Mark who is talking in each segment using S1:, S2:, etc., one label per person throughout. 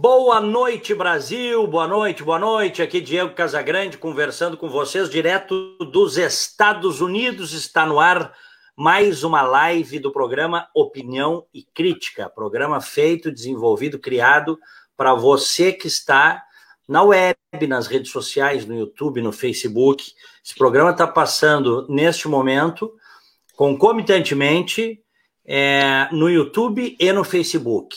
S1: Boa noite, Brasil. Boa noite, boa noite. Aqui Diego Casagrande conversando com vocês direto dos Estados Unidos. Está no ar mais uma live do programa Opinião e Crítica, programa feito, desenvolvido, criado para você que está na web, nas redes sociais, no YouTube, no Facebook. Esse programa está passando neste momento concomitantemente é, no YouTube e no Facebook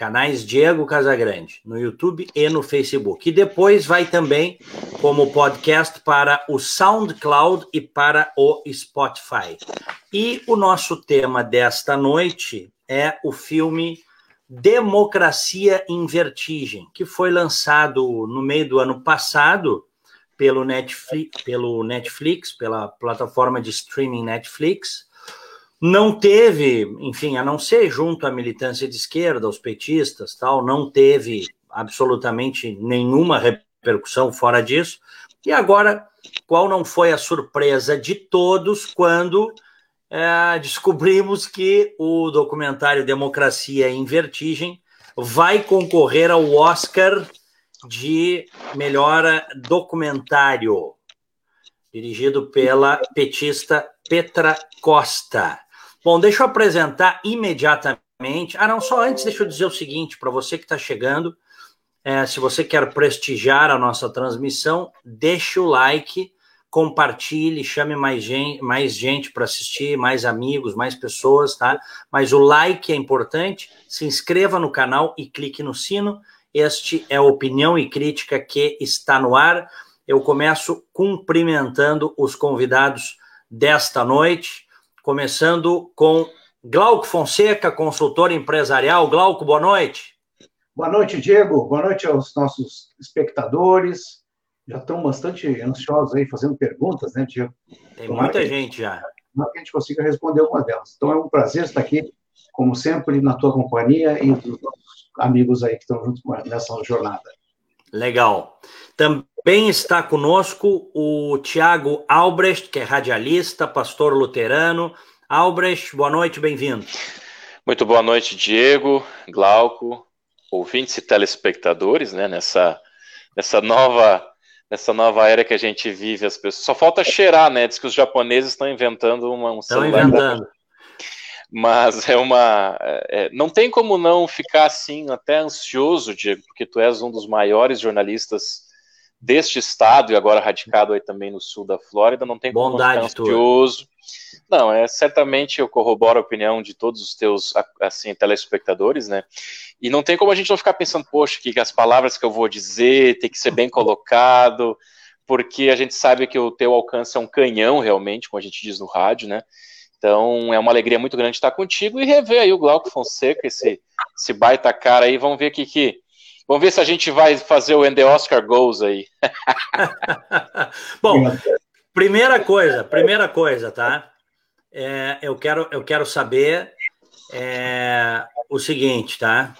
S1: canais Diego Casagrande, no YouTube e no Facebook. E depois vai também como podcast para o SoundCloud e para o Spotify. E o nosso tema desta noite é o filme Democracia em Vertigem, que foi lançado no meio do ano passado pelo Netflix, pelo Netflix pela plataforma de streaming Netflix não teve, enfim, a não ser junto à militância de esquerda, aos petistas, tal, não teve absolutamente nenhuma repercussão fora disso. E agora, qual não foi a surpresa de todos quando é, descobrimos que o documentário Democracia em Vertigem vai concorrer ao Oscar de melhor documentário, dirigido pela petista Petra Costa. Bom, deixa eu apresentar imediatamente. Ah, não, só antes, deixa eu dizer o seguinte para você que está chegando. É, se você quer prestigiar a nossa transmissão, deixe o like, compartilhe, chame mais gente, mais gente para assistir, mais amigos, mais pessoas, tá? Mas o like é importante. Se inscreva no canal e clique no sino. Este é a opinião e crítica que está no ar. Eu começo cumprimentando os convidados desta noite começando com Glauco Fonseca, consultor empresarial. Glauco, boa noite.
S2: Boa noite, Diego. Boa noite aos nossos espectadores. Já estão bastante ansiosos aí fazendo perguntas, né, Diego?
S1: Tem Tomara muita que, gente já.
S2: que a gente consiga responder alguma delas. Então é um prazer estar aqui, como sempre, na tua companhia e dos nossos amigos aí que estão junto nessa jornada.
S1: Legal. Também está conosco o Tiago Albrecht, que é radialista, pastor luterano. Albrecht, boa noite, bem-vindo.
S3: Muito boa noite, Diego, Glauco, ouvintes e telespectadores, né, nessa, nessa nova nessa nova era que a gente vive, as pessoas só falta cheirar, né? Diz que os japoneses estão inventando uma, um celular. Estão inventando mas é uma. É, é, não tem como não ficar assim, até ansioso, Diego, porque tu és um dos maiores jornalistas deste estado e agora radicado aí também no sul da Flórida, não tem como Bondade ficar ansioso. Não, é certamente eu corroboro a opinião de todos os teus assim telespectadores, né? E não tem como a gente não ficar pensando, poxa, que as palavras que eu vou dizer tem que ser bem colocado, porque a gente sabe que o teu alcance é um canhão realmente, como a gente diz no rádio, né? Então é uma alegria muito grande estar contigo e rever aí o Glauco Fonseca, esse, esse baita cara aí. Vamos ver aqui que. Vamos ver se a gente vai fazer o Ende Oscar Goals aí.
S1: Bom, primeira coisa, primeira coisa, tá? É, eu, quero, eu quero saber é, o seguinte, tá?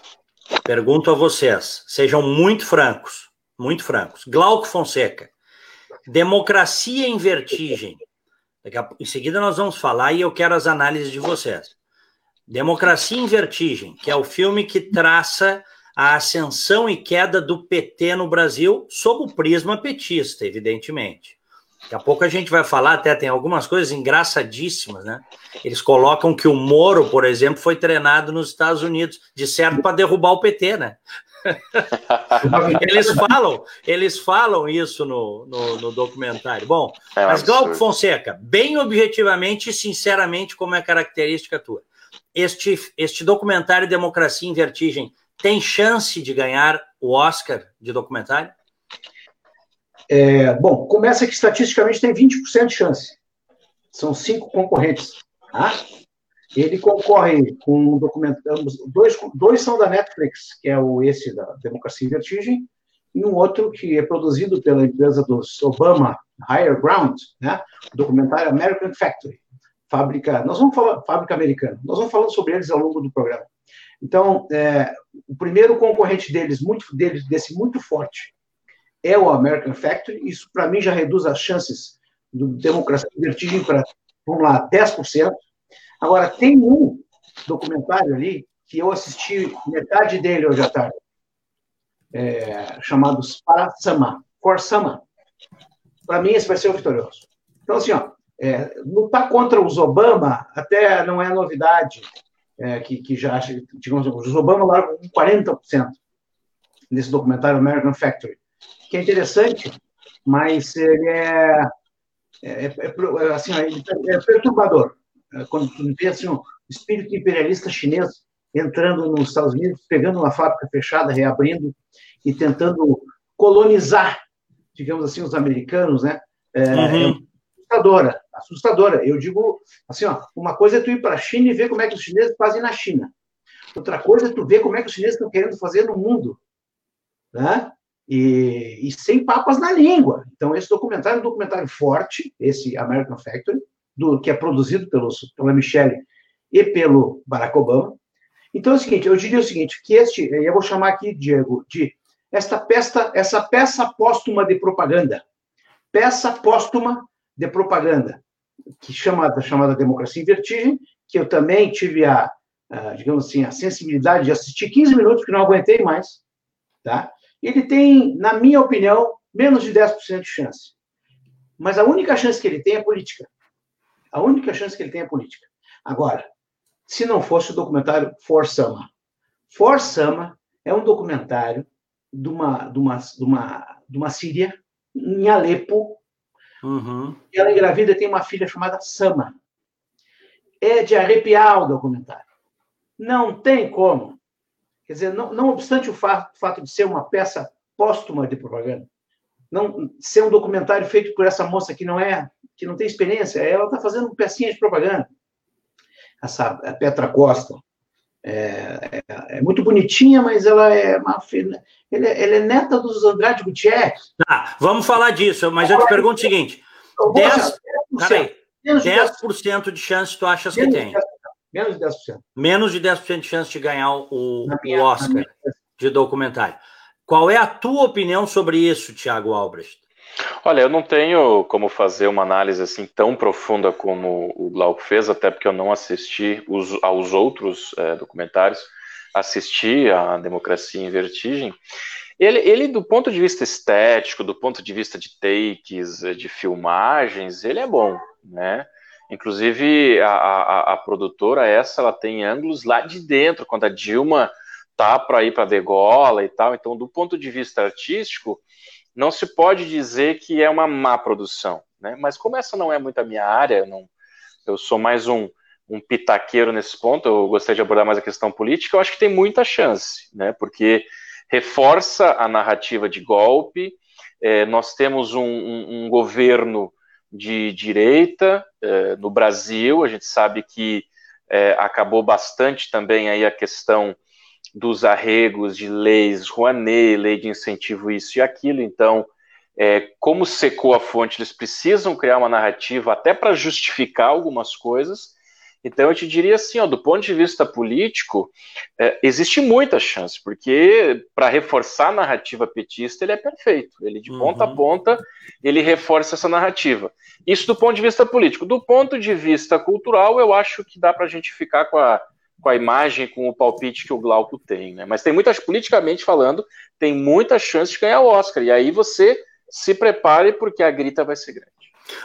S1: Pergunto a vocês, sejam muito francos, muito francos. Glauco Fonseca, democracia em vertigem a, em seguida nós vamos falar e eu quero as análises de vocês. Democracia em Vertigem, que é o filme que traça a ascensão e queda do PT no Brasil sob o prisma petista, evidentemente. Daqui a pouco a gente vai falar, até tem algumas coisas engraçadíssimas, né? Eles colocam que o Moro, por exemplo, foi treinado nos Estados Unidos, de certo para derrubar o PT, né? eles falam, eles falam isso no, no, no documentário. Bom, é mas Glauco Fonseca, bem objetivamente e sinceramente, como é característica tua, este, este documentário Democracia em Vertigem tem chance de ganhar o Oscar de documentário?
S2: É, bom, começa que estatisticamente tem 20% de chance. São cinco concorrentes. Tá? Ele concorre com um documento, dois, dois são da Netflix, que é o esse da Democracia em Vertigem, e um outro que é produzido pela empresa dos Obama Higher Ground, né? O documentário American Factory, fábrica, nós vamos falar fábrica americana, nós vamos falando sobre eles ao longo do programa. Então, é, o primeiro concorrente deles, muito deles, desse muito forte, é o American Factory. Isso para mim já reduz as chances do Democracia em Vertigem para, vamos lá, 10%. Agora, tem um documentário ali que eu assisti metade dele hoje à tarde. é, chamados para Sama, for Sama. Para mim, esse vai ser o vitorioso. Então, assim, ó, é, lutar contra os Obama até não é novidade, é, que, que já, digamos, os Obama largam 40% nesse documentário American Factory, que é interessante, mas ele é, é, é, é assim, ele é perturbador. É, quando tu vê assim, o espírito imperialista chinês entrando nos Estados Unidos, pegando uma fábrica fechada, reabrindo e tentando colonizar, digamos assim, os americanos, né? É, uhum. Assustadora, assustadora. Eu digo assim, ó, uma coisa é tu ir para a China e ver como é que os chineses fazem na China. Outra coisa é tu ver como é que os chineses estão querendo fazer no mundo, né? E, e sem papas na língua. Então esse documentário é um documentário forte, esse American Factory, do que é produzido pelos, pela Michelle e pelo Barack Obama. Então é o seguinte, eu diria o seguinte, que este, eu vou chamar aqui, Diego, de esta peça, essa peça póstuma de propaganda, peça póstuma de propaganda, que chama chamada Democracia em Vertigem, que eu também tive a, a, digamos assim, a sensibilidade de assistir 15 minutos, que não aguentei mais, tá? Ele tem, na minha opinião, menos de 10% de chance. Mas a única chance que ele tem é política. A única chance que ele tem é política. Agora, se não fosse o documentário For Sama. For é um documentário de uma, de uma, de uma, de uma síria em Alepo. Uhum. Ela engravida tem uma filha chamada Sama. É de arrepiar o documentário. Não tem como. Quer dizer, não, não obstante o fato, fato de ser uma peça póstuma de propaganda, não ser um documentário feito por essa moça que não é, que não tem experiência, ela está fazendo pecinha de propaganda essa Petra Costa. É, é, é, muito bonitinha, mas ela é uma filha. Ela, é, ela é neta dos Andrade Gutierrez.
S1: Tá, vamos falar disso, mas eu te pergunto o seguinte: 10%, 10%, 10 de chance tu achas que tem?
S2: Menos de 10%.
S1: Menos de 10% de chance de ganhar o, minha, o Oscar de documentário. Qual é a tua opinião sobre isso, Tiago Albrecht?
S3: Olha, eu não tenho como fazer uma análise assim tão profunda como o Glauco fez, até porque eu não assisti os, aos outros é, documentários, assisti a Democracia em Vertigem. Ele, ele, do ponto de vista estético, do ponto de vista de takes, de filmagens, ele é bom, né? Inclusive, a, a, a produtora, essa, ela tem ângulos lá de dentro, quando a Dilma tá para ir para degola e tal. Então, do ponto de vista artístico, não se pode dizer que é uma má produção, né? Mas como essa não é muito a minha área, eu, não, eu sou mais um, um pitaqueiro nesse ponto, eu gostaria de abordar mais a questão política, eu acho que tem muita chance, né? Porque reforça a narrativa de golpe, é, nós temos um, um, um, governo de direita é, no Brasil, a gente sabe que é, acabou bastante também aí a questão dos arregos de leis Rouanet, lei de incentivo isso e aquilo. Então, é, como secou a fonte, eles precisam criar uma narrativa até para justificar algumas coisas. Então, eu te diria assim, ó, do ponto de vista político, é, existe muita chance, porque para reforçar a narrativa petista, ele é perfeito. Ele, de uhum. ponta a ponta, ele reforça essa narrativa. Isso do ponto de vista político. Do ponto de vista cultural, eu acho que dá para a gente ficar com a com a imagem, com o palpite que o Glauco tem, né? Mas tem muitas, politicamente falando, tem muita chance de ganhar o Oscar. E aí você se prepare porque a grita vai ser grande.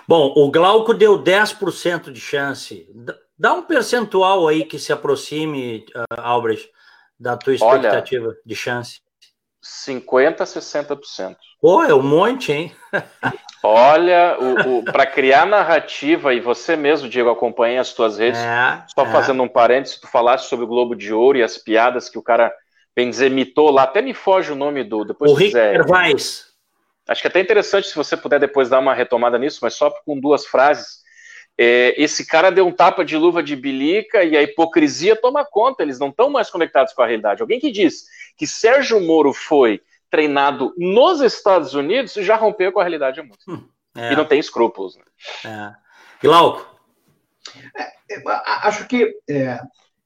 S1: Bom, o Glauco deu 10% de chance. Dá um percentual aí que se aproxime, uh, Albrecht, da tua expectativa Olha, de chance.
S3: 50% a 60%.
S1: Pô, é um monte, hein?
S3: Olha, para criar narrativa, e você mesmo, Diego, acompanha as tuas redes, é, só é. fazendo um parênteses, tu falaste sobre o Globo de Ouro e as piadas que o cara, bem dizer, mitou lá, até me foge o nome do... Depois
S1: o Rick Gervais.
S3: Acho que é até interessante se você puder depois dar uma retomada nisso, mas só com duas frases. É, esse cara deu um tapa de luva de bilica e a hipocrisia toma conta, eles não estão mais conectados com a realidade. Alguém que diz que Sérgio Moro foi treinado nos Estados Unidos já rompeu com a realidade muito. Hum, é. E não tem escrúpulos. Né?
S1: É. Glauco?
S2: É, é acho que é,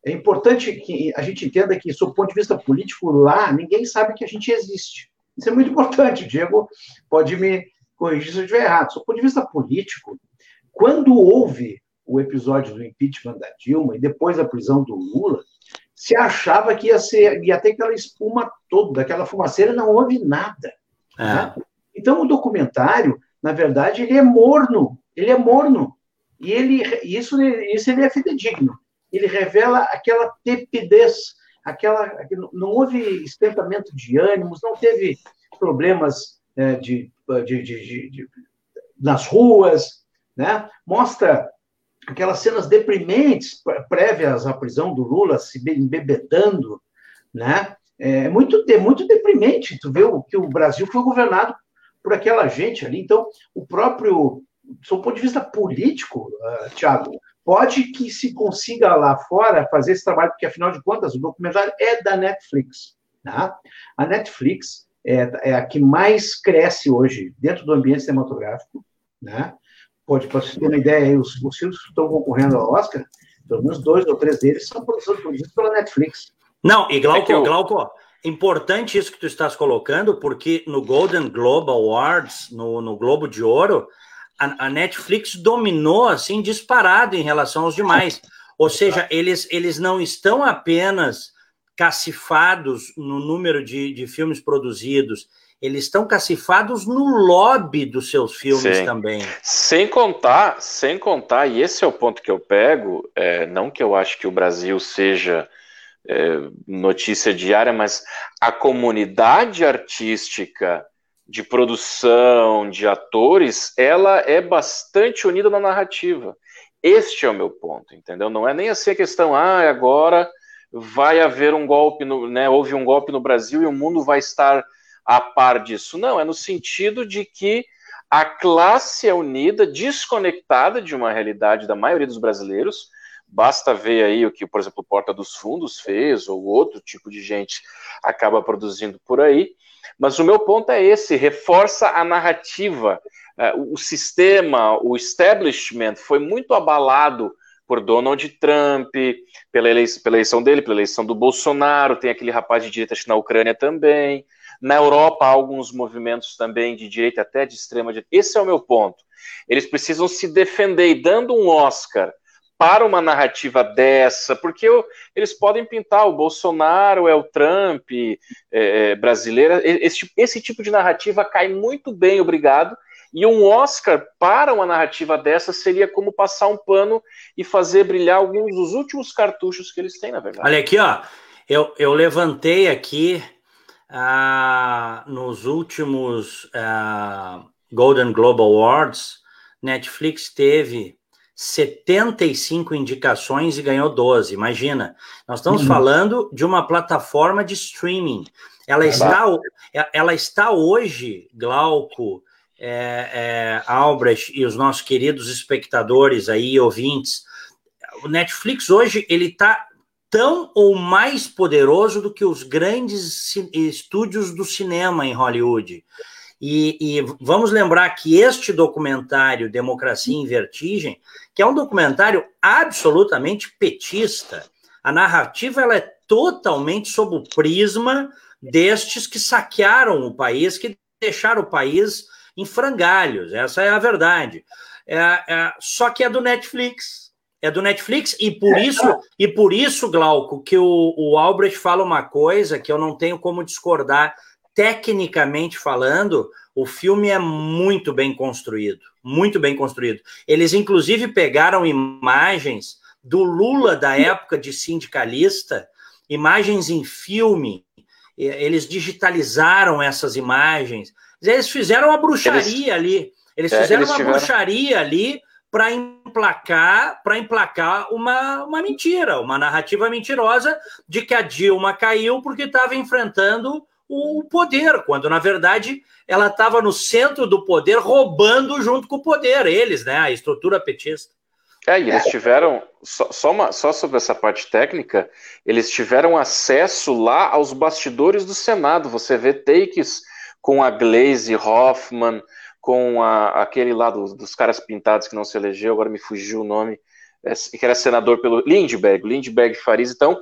S2: é, importante que a gente entenda que, sob o ponto de vista político, lá ninguém sabe que a gente existe. Isso é muito importante. O Diego pode me corrigir se eu estiver errado. Sob o ponto de vista político, quando houve o episódio do impeachment da Dilma e depois a prisão do Lula, se achava que ia, ser, ia ter aquela espuma toda, aquela fumaceira, não houve nada. É. Né? Então, o documentário, na verdade, ele é morno, ele é morno. E ele, isso, isso ele é fidedigno. Ele revela aquela tepidez, aquela, não houve esquentamento de ânimos, não teve problemas é, de, de, de, de, nas ruas, né? Mostra aquelas cenas deprimentes prévias à prisão do Lula, se embebedando, né? É muito, é muito deprimente tu vê o, que o Brasil foi governado por aquela gente ali. Então, o próprio, do ponto de vista político, uh, Tiago, pode que se consiga lá fora fazer esse trabalho, porque afinal de contas o documentário é da Netflix. Tá? A Netflix é, é a que mais cresce hoje dentro do ambiente cinematográfico. Né? Pode, para você ter uma ideia, os, os filmes que estão concorrendo ao Oscar, pelo menos dois ou três deles são produzidos pela Netflix.
S1: Não, e Glauco, é eu... Glauco, importante isso que tu estás colocando, porque no Golden Globe Awards, no, no Globo de Ouro, a, a, Netflix dominou assim disparado em relação aos demais. Ou seja, eles, eles não estão apenas cacifados no número de, de filmes produzidos, eles estão cacifados no lobby dos seus filmes Sim. também.
S3: Sem contar, sem contar, e esse é o ponto que eu pego, é, não que eu acho que o Brasil seja é, notícia diária, mas a comunidade artística de produção, de atores, ela é bastante unida na narrativa. Este é o meu ponto, entendeu? Não é nem assim a questão, ah, agora vai haver um golpe, no, né, houve um golpe no Brasil e o mundo vai estar a par disso. Não, é no sentido de que a classe é unida, desconectada de uma realidade da maioria dos brasileiros. Basta ver aí o que, por exemplo, Porta dos Fundos fez, ou outro tipo de gente acaba produzindo por aí. Mas o meu ponto é esse: reforça a narrativa. É, o sistema, o establishment foi muito abalado por Donald Trump, pela eleição, pela eleição dele, pela eleição do Bolsonaro, tem aquele rapaz de direita na Ucrânia também. Na Europa, há alguns movimentos também de direita, até de extrema direita. Esse é o meu ponto. Eles precisam se defender e dando um Oscar para uma narrativa dessa, porque eu, eles podem pintar o Bolsonaro, é o Trump é, é, brasileira. Esse, esse tipo de narrativa cai muito bem, obrigado. E um Oscar para uma narrativa dessa seria como passar um pano e fazer brilhar alguns dos últimos cartuchos que eles têm, na verdade.
S1: Olha aqui, ó. Eu, eu levantei aqui ah, nos últimos ah, Golden Globe Awards, Netflix teve 75 indicações e ganhou 12. Imagina, nós estamos uhum. falando de uma plataforma de streaming. Ela, é está, ela está hoje, Glauco, é, é, Albrecht e os nossos queridos espectadores aí, ouvintes, o Netflix hoje ele está tão ou mais poderoso do que os grandes estúdios do cinema em Hollywood. E, e, vamos lembrar que este documentário, Democracia em Vertigem, que é um documentário absolutamente petista, a narrativa ela é totalmente sob o prisma destes que saquearam o país, que deixaram o país em frangalhos. Essa é a verdade. É, é, só que é do Netflix é do Netflix? E por é, isso tá. e por isso Glauco que o, o Albrecht fala uma coisa que eu não tenho como discordar tecnicamente falando o filme é muito bem construído muito bem construído. Eles inclusive pegaram imagens do Lula da época de sindicalista imagens em filme eles digitalizaram essas imagens. Eles fizeram uma bruxaria eles, ali eles é, fizeram eles uma tiveram... bruxaria ali para emplacar para emplacar uma, uma mentira, uma narrativa mentirosa de que a Dilma caiu porque estava enfrentando o poder, quando na verdade ela estava no centro do poder, roubando junto com o poder, eles, né? A estrutura petista.
S3: É, e eles tiveram, só, só, uma, só sobre essa parte técnica, eles tiveram acesso lá aos bastidores do Senado. Você vê takes com a Glaze Hoffman, com a, aquele lá do, dos caras pintados que não se elegeu, agora me fugiu o nome, é, que era senador pelo Lindbergh, Lindbergh Farias. Então,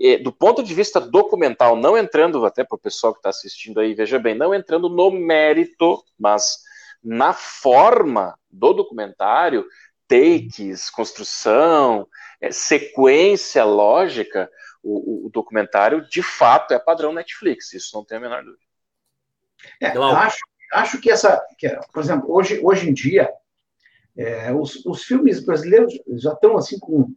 S3: é, do ponto de vista documental, não entrando até para o pessoal que está assistindo aí, veja bem, não entrando no mérito, mas na forma do documentário, takes, construção, é, sequência lógica, o, o, documentário de fato é padrão Netflix, isso não tem a menor dúvida.
S2: É, acho, acho que essa, que, por exemplo, hoje, hoje em dia, é, os, os filmes brasileiros já estão assim com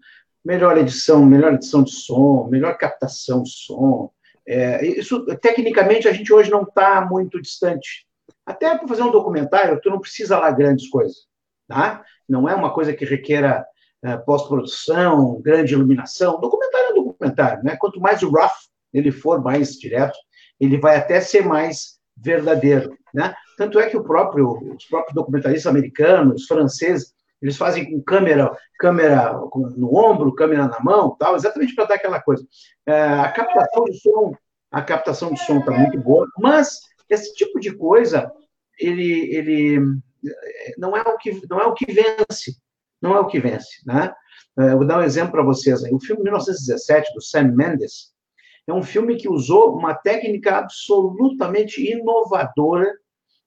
S2: melhor edição, melhor edição de som, melhor captação de som. É, isso, tecnicamente, a gente hoje não está muito distante. Até para fazer um documentário, tu não precisa lá grandes coisas, tá? Não é uma coisa que requer é, pós-produção, grande iluminação. Documentário é documentário, né? Quanto mais rough ele for mais direto, ele vai até ser mais verdadeiro, né? Tanto é que próprio, os próprios documentaristas americanos, franceses, eles fazem com câmera, câmera no ombro, câmera na mão, tal, exatamente para dar aquela coisa. É, a captação de som, a captação de som está muito boa, mas esse tipo de coisa, ele, ele não é o que não é o que vence, não é o que vence, né? É, vou dar um exemplo para vocês aí. O filme 1917 do Sam Mendes é um filme que usou uma técnica absolutamente inovadora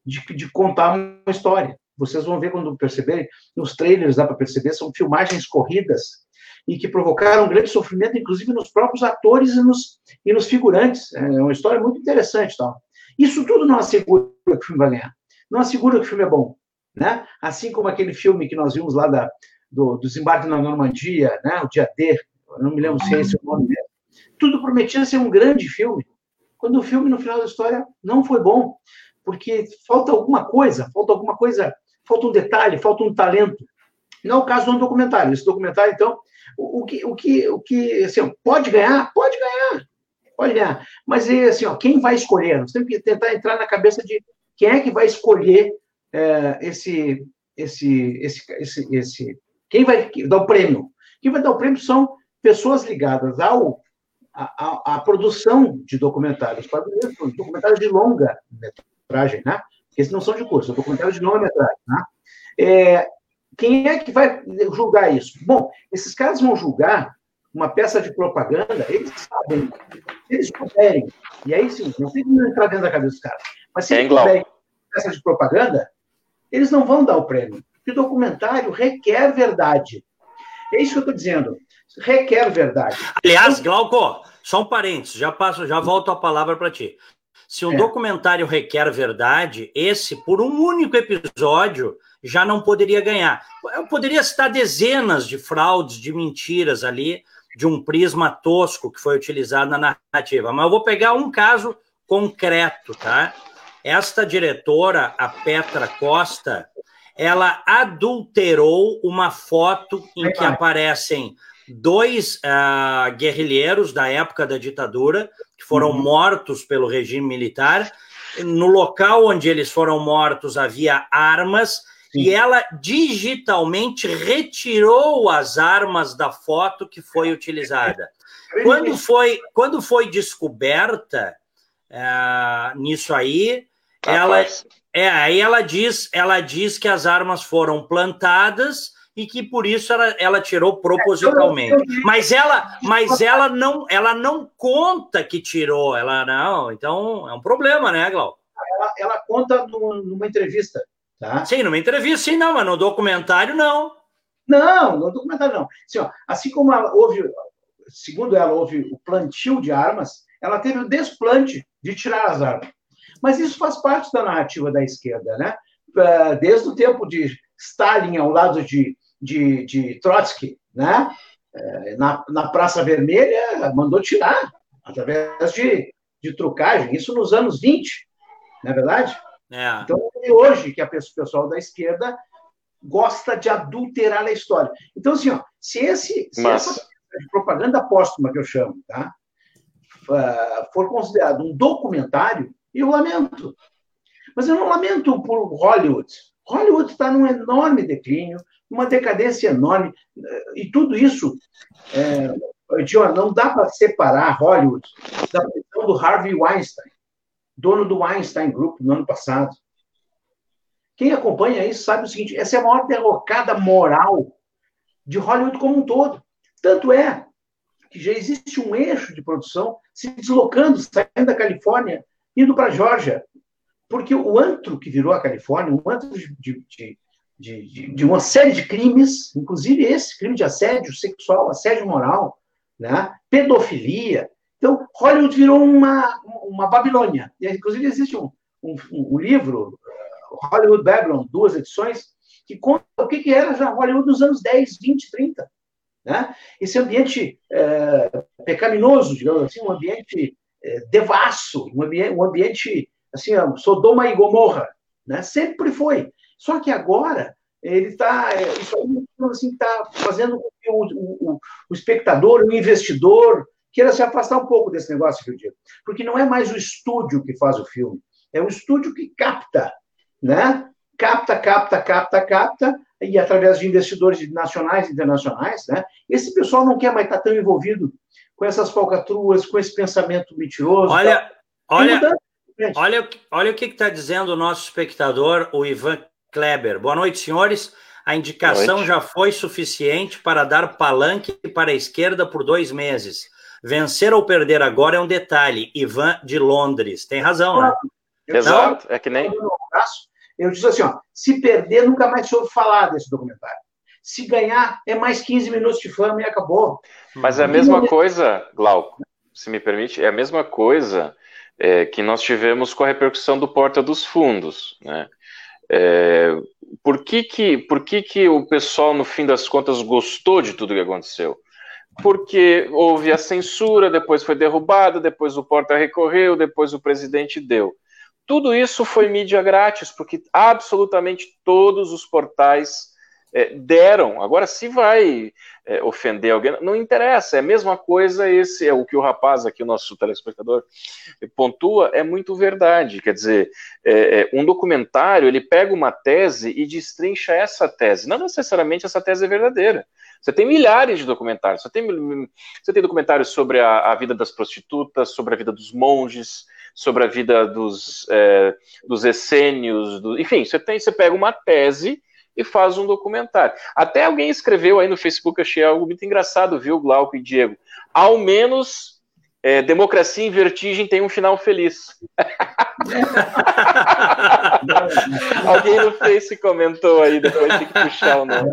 S2: de, de contar uma história. Vocês vão ver quando perceberem, nos trailers dá para perceber, são filmagens corridas e que provocaram grande sofrimento, inclusive nos próprios atores e nos, e nos figurantes. É uma história muito interessante. Tal. Isso tudo não assegura que o filme vai ganhar. Não assegura que o filme é bom. Né? Assim como aquele filme que nós vimos lá da, do, do desembarque na Normandia, né? o Dia D, não me lembro se é esse o nome mesmo. Tudo prometia ser um grande filme, quando o filme, no final da história, não foi bom, porque falta alguma coisa, falta alguma coisa falta um detalhe, falta um talento. Não é o caso do documentário. Esse documentário, então, o, o que, o que, o que assim, pode ganhar? Pode ganhar. Pode ganhar. Mas, assim, ó, quem vai escolher? Nós temos que tentar entrar na cabeça de quem é que vai escolher é, esse, esse, esse, esse, esse. Quem vai dar o prêmio? Quem vai dar o prêmio são pessoas ligadas ao, à, à produção de documentários, documentários de longa metragem, né? Esses não são de curso, são documentários de longa metragem. Né? É, quem é que vai julgar isso? Bom, esses caras vão julgar uma peça de propaganda, eles sabem, eles puderem, e aí sim, não tem que entrar dentro da cabeça dos caras, mas se eles puderem peça de propaganda, eles não vão dar o prêmio, porque o documentário requer verdade. É isso que eu estou dizendo, requer verdade.
S1: Aliás, Glauco, só um parênteses, já passo, já volto a palavra para ti. Se um é. documentário requer verdade, esse, por um único episódio, já não poderia ganhar. Eu poderia citar dezenas de fraudes, de mentiras ali, de um prisma tosco que foi utilizado na narrativa, mas eu vou pegar um caso concreto, tá? Esta diretora, a Petra Costa, ela adulterou uma foto em que aparecem dois uh, guerrilheiros da época da ditadura que foram uhum. mortos pelo regime militar. No local onde eles foram mortos havia armas Sim. e ela digitalmente retirou as armas da foto que foi utilizada. Quando foi, quando foi descoberta uh, nisso aí, ela, é, aí ela diz, ela diz que as armas foram plantadas e que por isso ela, ela tirou propositalmente. Mas ela, mas ela não, ela não conta que tirou, ela não. Então é um problema, né, Glau?
S2: Ela, ela conta numa entrevista, tá?
S1: Sim, numa entrevista, sim, não, mas no documentário não.
S2: Não, no documentário não. Assim, ó, assim como ela houve, segundo ela, houve o plantio de armas, ela teve o desplante de tirar as armas. Mas isso faz parte da narrativa da esquerda, né? Ah, desde o tempo de Stalin ao lado de de, de Trotsky, né? É, na, na Praça Vermelha, mandou tirar, através de, de trucagem, isso nos anos 20, não é verdade? É. Então, é hoje que a pessoal da esquerda gosta de adulterar a história. Então, assim, ó, se, esse, se Mas... essa propaganda póstuma que eu chamo, tá? for considerado um documentário, eu lamento. Mas eu não lamento por Hollywood. Hollywood está num enorme declínio, uma decadência enorme. E tudo isso, é, não dá para separar Hollywood da questão do Harvey Weinstein, dono do Weinstein Group no ano passado. Quem acompanha isso sabe o seguinte: essa é a maior derrocada moral de Hollywood como um todo. Tanto é que já existe um eixo de produção se deslocando, saindo da Califórnia, indo para a Geórgia. Porque o antro que virou a Califórnia, um antro de, de, de, de, de, uma série de crimes, inclusive esse crime de assédio sexual, assédio moral, né? pedofilia. Então, Hollywood virou uma, uma Babilônia. E, inclusive, existe um, um, um livro, Hollywood Babylon, duas edições, que conta o que, que era já Hollywood nos anos 10, 20, 30. Né? Esse ambiente é, pecaminoso, digamos assim, um ambiente é, devasso, um ambiente, um ambiente assim, Sodoma e Gomorra, né? sempre foi. Só que agora ele está é, isso aí assim está fazendo com que o, o, o, espectador, o investidor queira se afastar um pouco desse negócio que eu digo, porque não é mais o estúdio que faz o filme, é o estúdio que capta, né? Capta, capta, capta, capta e através de investidores nacionais e internacionais, né? Esse pessoal não quer mais estar tão envolvido com essas falcatruas, com esse pensamento mentiroso.
S1: Olha, olha, olha, olha o que está dizendo o nosso espectador, o Ivan Kleber. Boa noite, senhores. A indicação já foi suficiente para dar palanque para a esquerda por dois meses. Vencer ou perder agora é um detalhe. Ivan de Londres. Tem razão, né?
S3: Exato. é que nem.
S2: Eu disse assim: ó, se perder, nunca mais se ouve falar desse documentário. Se ganhar, é mais 15 minutos de fama e acabou.
S3: Mas é a mesma coisa, Glauco, se me permite, é a mesma coisa é, que nós tivemos com a repercussão do Porta dos Fundos. Né? É, por que, que, por que, que o pessoal, no fim das contas, gostou de tudo que aconteceu? Porque houve a censura, depois foi derrubado, depois o Porta recorreu, depois o presidente deu. Tudo isso foi mídia grátis, porque absolutamente todos os portais é, deram. Agora, se vai é, ofender alguém, não interessa, é a mesma coisa. Esse é o que o rapaz aqui, o nosso telespectador, pontua, é muito verdade. Quer dizer, é, é, um documentário ele pega uma tese e destrincha essa tese. Não necessariamente essa tese é verdadeira. Você tem milhares de documentários. Você tem, você tem documentários sobre a, a vida das prostitutas, sobre a vida dos monges, sobre a vida dos, é, dos essênios, do, enfim, você tem, você pega uma tese e faz um documentário. Até alguém escreveu aí no Facebook, achei algo muito engraçado, viu, Glauco e Diego? Ao menos é, Democracia em Vertigem tem um final feliz. Alguém no Face comentou aí, depois tem que puxar o nome.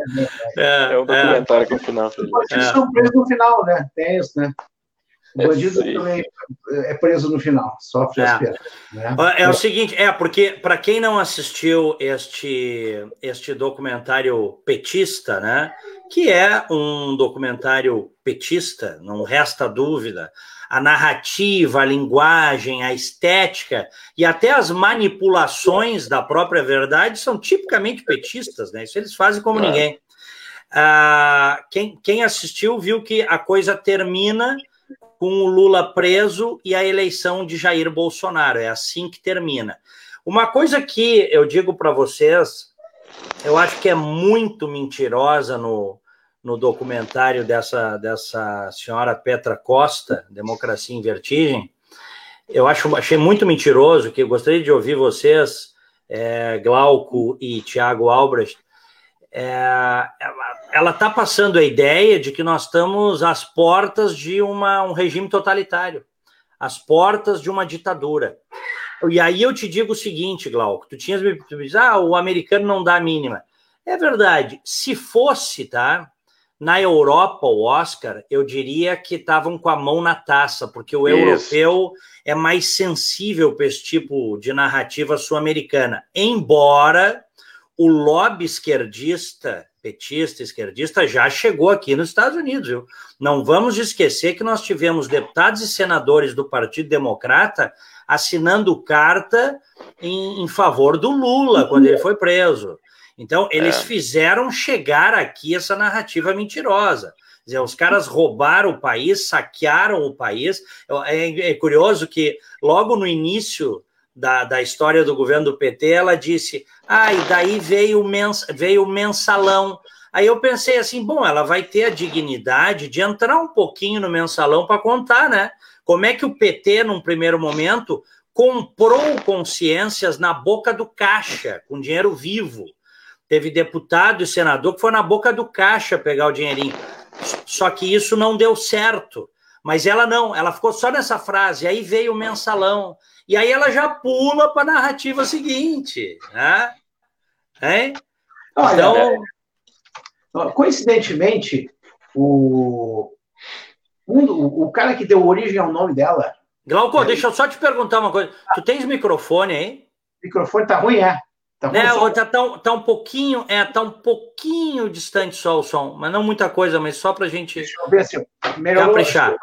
S3: É, é um documentário é. com final feliz.
S2: Eles estão presos no final, né? Tem isso, né? O é bandido é também é preso no final, sofre é. as perdas. Né?
S1: É o seguinte, é porque para quem não assistiu este este documentário petista, né? Que é um documentário petista, não resta dúvida. A narrativa, a linguagem, a estética e até as manipulações da própria verdade são tipicamente petistas, né? Isso eles fazem como ninguém. Ah, quem, quem assistiu viu que a coisa termina com o Lula preso e a eleição de Jair Bolsonaro. É assim que termina. Uma coisa que eu digo para vocês, eu acho que é muito mentirosa no, no documentário dessa, dessa senhora Petra Costa, Democracia em Vertigem. Eu acho, achei muito mentiroso, que gostaria de ouvir vocês, é, Glauco e Tiago Albrecht, é, ela está passando a ideia de que nós estamos às portas de uma, um regime totalitário, às portas de uma ditadura. E aí eu te digo o seguinte, Glauco, tu tinhas me dito, ah, o americano não dá a mínima. É verdade, se fosse, tá? Na Europa, o Oscar, eu diria que estavam com a mão na taça, porque o Isso. europeu é mais sensível para esse tipo de narrativa sul-americana. Embora o lobby esquerdista, petista, esquerdista, já chegou aqui nos Estados Unidos, viu? Não vamos esquecer que nós tivemos deputados e senadores do Partido Democrata assinando carta em, em favor do Lula quando ele foi preso. Então, eles é. fizeram chegar aqui essa narrativa mentirosa. Quer dizer, os caras roubaram o país, saquearam o país. É, é curioso que logo no início da, da história do governo do PT, ela disse: ah, e daí veio, mens, veio o mensalão. Aí eu pensei assim: bom, ela vai ter a dignidade de entrar um pouquinho no mensalão para contar, né? Como é que o PT, num primeiro momento, comprou consciências na boca do caixa, com dinheiro vivo. Teve deputado e senador que foi na boca do caixa pegar o dinheirinho. Só que isso não deu certo. Mas ela não, ela ficou só nessa frase. Aí veio o mensalão. E aí ela já pula para a narrativa seguinte, né? Hein?
S2: Olha, então... coincidentemente, o, Um, o, cara que deu origem ao nome dela.
S1: Glauco, é. deixa eu só te perguntar uma coisa. Tu tens microfone aí?
S2: O microfone tá ruim, é.
S1: Tá, né, tá, tá, tá, um pouquinho, é, tá um pouquinho distante só o som, mas não muita coisa, mas só pra gente Deixa eu ver se melhorou, caprichar.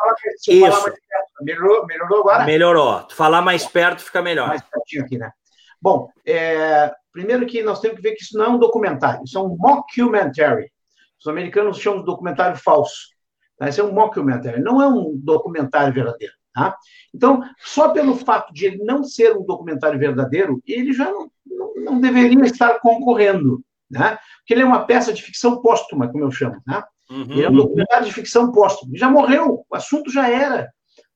S1: Isso. Melhorou, melhorou agora? Melhorou. Falar mais perto fica melhor. Mais pertinho aqui,
S2: né? Bom, é, primeiro que nós temos que ver que isso não é um documentário, isso é um mockumentary. Os americanos chamam de documentário falso. Tá? Isso é um mockumentary, não é um documentário verdadeiro. Tá? Então, só pelo fato de ele não ser um documentário verdadeiro, ele já não, não, não deveria estar concorrendo. Né? Porque ele é uma peça de ficção póstuma, como eu chamo. Né? Uhum. Ele é um documentário de ficção póstuma. Já morreu, o assunto já era.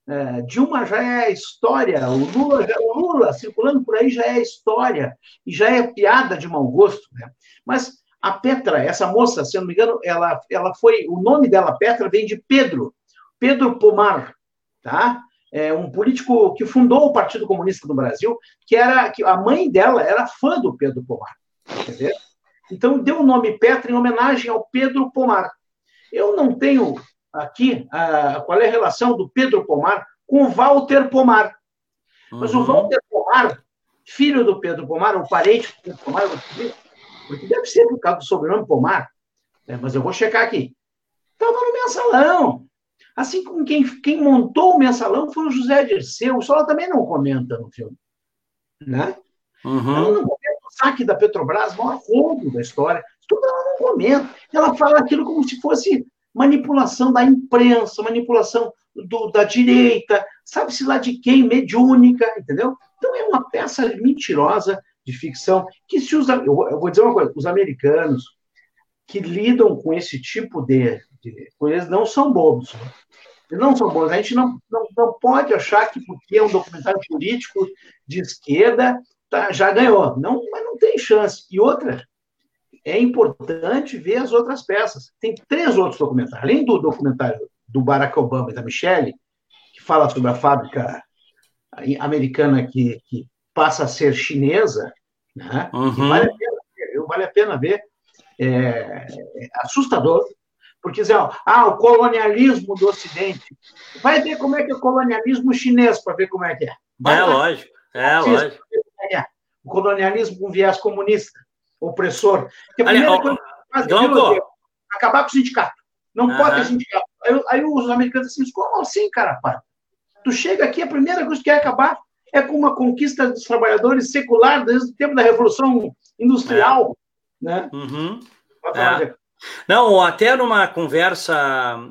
S2: É, Dilma já é história, o Lula, já, o Lula circulando por aí já é história, e já é piada de mau gosto. Né? Mas a Petra, essa moça, se eu não me engano, ela, ela foi. O nome dela, Petra, vem de Pedro, Pedro Pomar, tá? É um político que fundou o Partido Comunista do Brasil, que era que a mãe dela era fã do Pedro Pomar, entendeu? Então deu o nome Petra em homenagem ao Pedro Pomar. Eu não tenho aqui a, qual é a relação do Pedro Pomar com o Walter Pomar. Mas uhum. o Walter Pomar, filho do Pedro Pomar, ou parente do Pedro Pomar, porque deve ser por causa do sobrenome Pomar, né? mas eu vou checar aqui. Estava no mensalão. Assim como quem, quem montou o mensalão foi o José Dirceu. O Sola também não comenta no filme. Né? Uhum. Ela não comenta o saque da Petrobras, o maior roubo da história. Tudo ela não comenta. Ela fala aquilo como se fosse manipulação da imprensa, manipulação do, da direita, sabe-se lá de quem, mediúnica, entendeu? Então é uma peça mentirosa de ficção que se usa. Eu, eu vou dizer uma coisa: os americanos que lidam com esse tipo de, de eles não são bobos. Né? Não são bobos. A gente não, não, não pode achar que porque é um documentário político de esquerda tá, já ganhou. Não, mas não tem chance. E outra, é importante ver as outras peças. Tem três outros documentários. Além do documentário do Barack Obama e da Michelle, que fala sobre a fábrica americana que, que passa a ser chinesa, né? Uhum. vale, a pena, vale a pena ver. É, é assustador, porque dizem, ah, o colonialismo do Ocidente. Vai ver como é que é o colonialismo chinês para ver como é que é.
S1: Vai é, lógico, é, lógico.
S2: É. O colonialismo com viés comunista opressor. Porque a
S1: primeira coisa que faz
S2: acabar com o sindicato. Não pode ter sindicato. Aí, aí, os americanos dizem assim, como assim, cara, pá? Tu chega aqui, a primeira coisa que quer acabar é com uma conquista dos trabalhadores secular desde o tempo da Revolução Industrial. É. Né?
S1: Uhum. É. Não, até numa conversa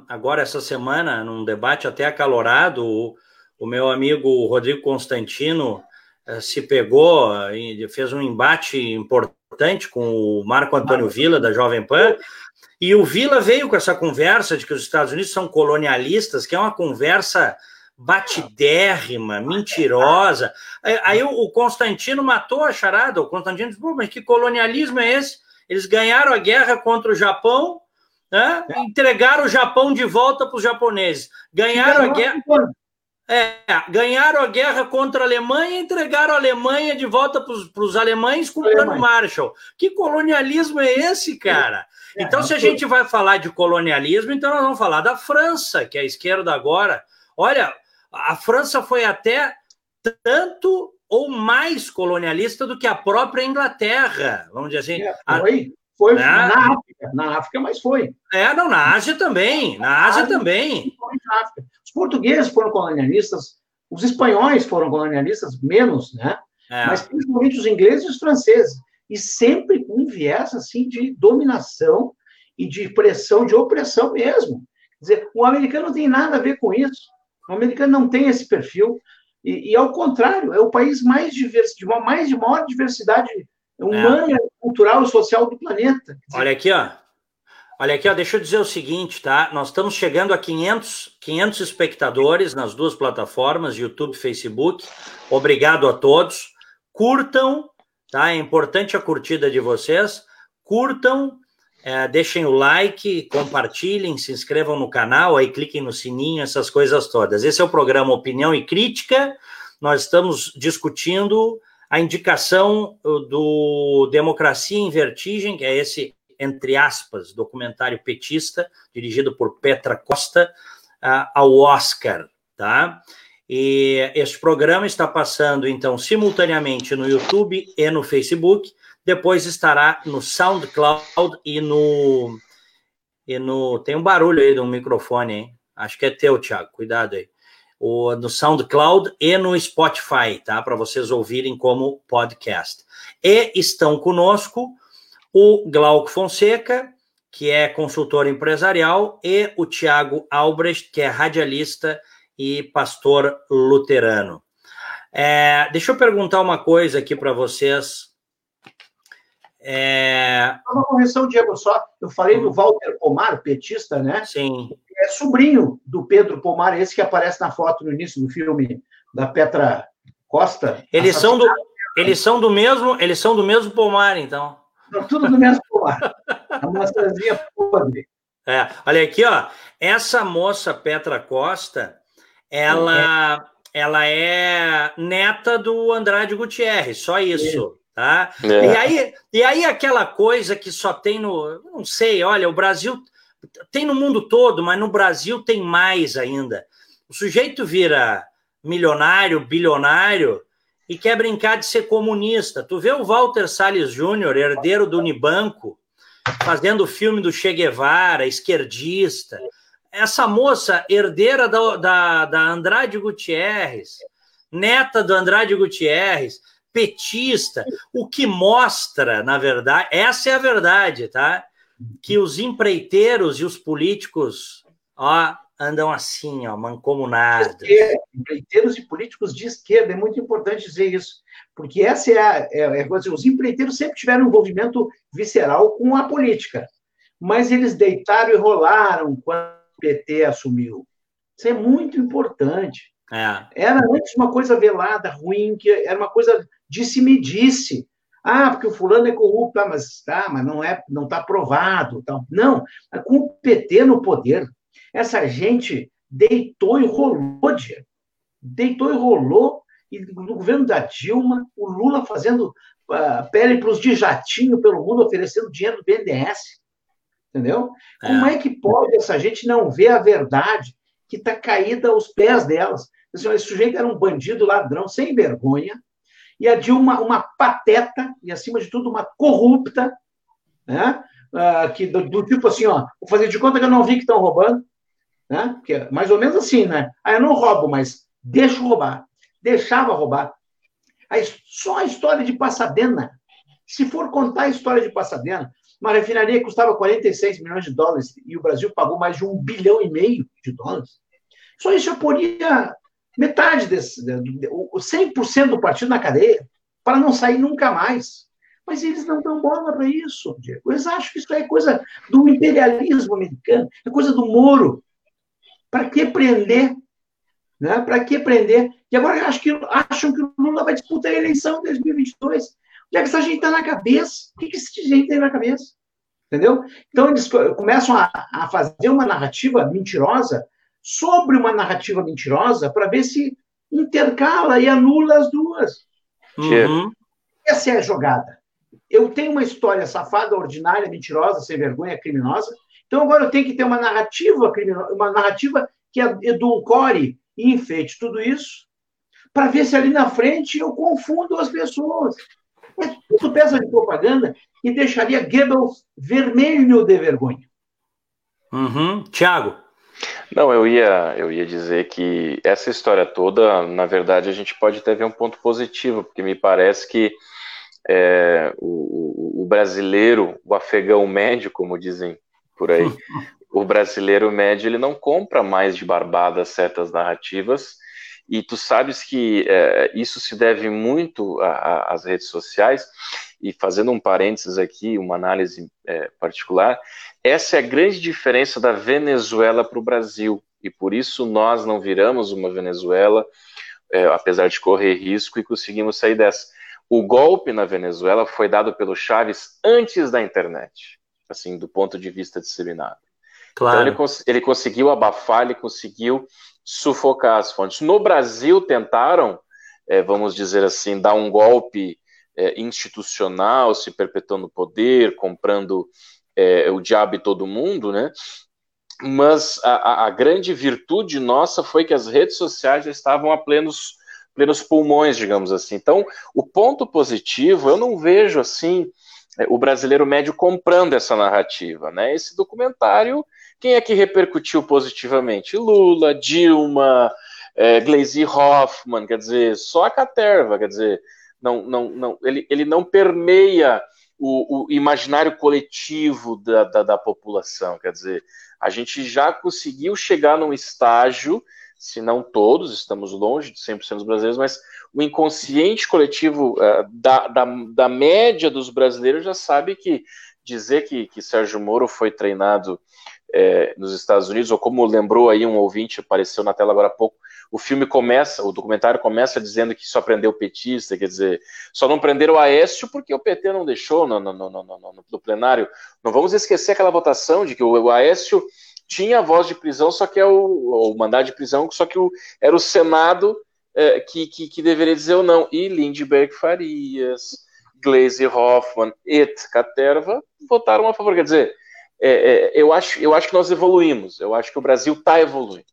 S1: agora essa semana, num debate até acalorado, o, o meu amigo Rodrigo Constantino eh, se pegou e fez um embate importante com o Marco Antônio Vila, da Jovem Pan, e o Vila veio com essa conversa de que os Estados Unidos são colonialistas, que é uma conversa batidérrima, mentirosa. Aí o Constantino matou a charada. O Constantino disse: mas que colonialismo é esse? Eles ganharam a guerra contra o Japão, né? entregaram o Japão de volta para os japoneses. Ganharam a guerra. É, ganharam a guerra contra a Alemanha e entregaram a Alemanha de volta para os alemães com o plano Marshall. Que colonialismo é esse, cara? É, então, se a gente vai falar de colonialismo, então nós vamos falar da França, que é a esquerda agora. Olha, a França foi até tanto ou mais colonialista do que a própria Inglaterra, vamos dizer assim.
S2: É, foi, foi né? na África, na África, mas foi.
S1: É, não, na Ásia também, na Ásia, Ásia também.
S2: África portugueses foram colonialistas, os espanhóis foram colonialistas, menos, né? É. Mas principalmente os ingleses e os franceses. E sempre com um viés assim de dominação e de pressão, de opressão mesmo. Quer dizer, o americano não tem nada a ver com isso. O americano não tem esse perfil. E, e ao contrário, é o país mais diverso, de mais de maior diversidade humana, é. cultural e social do planeta.
S1: Dizer, Olha aqui, ó. Olha aqui, ó, deixa eu dizer o seguinte, tá? Nós estamos chegando a 500, 500 espectadores nas duas plataformas, YouTube e Facebook. Obrigado a todos. Curtam, tá? É importante a curtida de vocês. Curtam, é, deixem o like, compartilhem, se inscrevam no canal, aí cliquem no sininho, essas coisas todas. Esse é o programa Opinião e Crítica. Nós estamos discutindo a indicação do Democracia em Vertigem, que é esse entre aspas, documentário petista, dirigido por Petra Costa, uh, ao Oscar, tá? E este programa está passando, então, simultaneamente no YouTube e no Facebook. Depois estará no SoundCloud e no. E no. Tem um barulho aí do microfone, hein? Acho que é teu, Thiago. Cuidado aí. O, no SoundCloud e no Spotify, tá? Para vocês ouvirem como podcast. E estão conosco o Glauco Fonseca, que é consultor empresarial, e o Tiago Albrecht, que é radialista e pastor luterano. É, deixa eu perguntar uma coisa aqui para vocês.
S2: É... Uma correção, Diego, só. Eu falei do. Walter Pomar, petista, né?
S1: Sim.
S2: É sobrinho do Pedro Pomar, esse que aparece na foto no início do filme da Petra Costa.
S1: Eles são do, eles são do mesmo, eles são do mesmo Pomar, então.
S2: Tudo do mesmo Pomar. A maçãzinha podre.
S1: É, olha aqui, ó. Essa moça Petra Costa, ela, é. ela é neta do Andrade Gutierrez, só isso, é. Tá? É. E, aí, e aí aquela coisa que só tem no, não sei, olha, o Brasil tem no mundo todo, mas no Brasil tem mais ainda. O sujeito vira milionário, bilionário e quer brincar de ser comunista. Tu vê o Walter Salles Júnior, herdeiro do Unibanco, fazendo o filme do Che Guevara, esquerdista essa moça, herdeira da, da, da Andrade Gutierrez, neta do Andrade Gutierrez, petista, o que mostra, na verdade, essa é a verdade, tá? Que os empreiteiros e os políticos, ó, andam assim, ó, mancomunados.
S2: Empreiteiros e políticos de esquerda, é muito importante dizer isso, porque essa é a, é, é, os empreiteiros sempre tiveram um envolvimento visceral com a política, mas eles deitaram e rolaram quando PT assumiu. Isso é muito importante. É. Era antes uma coisa velada, ruim, que era uma coisa disse-me-disse. Ah, porque o fulano é corrupto, ah, mas, tá, mas não é, não está provado. Então. Não, com o PT no poder, essa gente deitou e rolou, dia. deitou e rolou, e no governo da Dilma, o Lula fazendo uh, périplos de jatinho pelo mundo, oferecendo dinheiro do BNDES. Entendeu? É. Como é que pode essa gente não ver a verdade que está caída aos pés delas? Esse sujeito era um bandido, ladrão, sem vergonha, e a Dilma, uma pateta, e acima de tudo, uma corrupta, né? Uh, que do, do, tipo assim, ó, vou fazer de conta que eu não vi que estão roubando, né? Que é mais ou menos assim, né? Ah, eu não roubo, mas deixo roubar. Deixava roubar. Aí, só a história de Passadena. Se for contar a história de Passadena, uma refinaria custava 46 milhões de dólares e o Brasil pagou mais de um bilhão e meio de dólares. Só isso já poria metade desse, o 100% do partido na cadeia, para não sair nunca mais. Mas eles não dão bola para isso, Diego. Eles acham que isso é coisa do imperialismo americano, é coisa do Moro. Para que prender? Né? Para que prender? E agora acham que, acham que o Lula vai disputar a eleição em 2022. Onde é que essa gente está na cabeça? O que, que esse gente tem na cabeça? Entendeu? Então, eles começam a, a fazer uma narrativa mentirosa sobre uma narrativa mentirosa para ver se intercala e anula as duas. Uhum. Essa é a jogada. Eu tenho uma história safada, ordinária, mentirosa, sem vergonha, criminosa. Então agora eu tenho que ter uma narrativa criminosa, uma narrativa que edulcore e enfeite tudo isso, para ver se ali na frente eu confundo as pessoas. É tudo peça de propaganda que deixaria Goebbels vermelho de vergonha.
S1: Uhum. Tiago.
S3: Não, eu ia, eu ia dizer que essa história toda, na verdade, a gente pode até ver um ponto positivo, porque me parece que é, o, o, brasileiro, o afegão médio, como dizem por aí, o brasileiro médio, ele não compra mais de barbada certas narrativas e tu sabes que é, isso se deve muito às redes sociais, e fazendo um parênteses aqui, uma análise é, particular, essa é a grande diferença da Venezuela para o Brasil, e por isso nós não viramos uma Venezuela, é, apesar de correr risco, e conseguimos sair dessa. O golpe na Venezuela foi dado pelo Chaves antes da internet, assim, do ponto de vista disseminado. Claro. Então ele, cons ele conseguiu abafar, ele conseguiu sufocar as fontes. No Brasil, tentaram, é, vamos dizer assim, dar um golpe é, institucional, se perpetuando no poder, comprando é, o diabo e todo mundo, né? mas a, a, grande virtude nossa foi que as redes sociais já estavam a plenos, plenos pulmões, digamos assim. Então, o ponto positivo, eu não vejo assim é, o brasileiro médio comprando essa narrativa, né? Esse documentário, quem é que repercutiu positivamente? Lula, Dilma, é, Glaze Hoffman, quer dizer, só a Caterva, quer dizer, não, não, não, ele, ele não permeia o, o imaginário coletivo da, da, da, população, quer dizer, a gente já conseguiu chegar num estágio, se não todos, estamos longe de 100% dos brasileiros, mas o inconsciente coletivo uh, da, da, da média dos brasileiros já sabe que dizer que, que Sérgio Moro foi treinado é, nos Estados Unidos, ou como lembrou aí um ouvinte, apareceu na tela agora há pouco, o filme começa, o documentário começa dizendo que só prendeu petista, quer dizer, só não prenderam o Aécio porque o PT não deixou no, no, no, no, no plenário. Não vamos esquecer aquela votação de que o, o Aécio tinha a voz de prisão, só que é o, o mandado de prisão, só que o, era o Senado é, que, que, que, deveria dizer ou não. E Lindbergh Farias, Glaze Hoffman e Caterva votaram a favor. Quer dizer, é, é, eu, acho, eu acho que nós evoluímos, eu acho que o Brasil está evoluindo.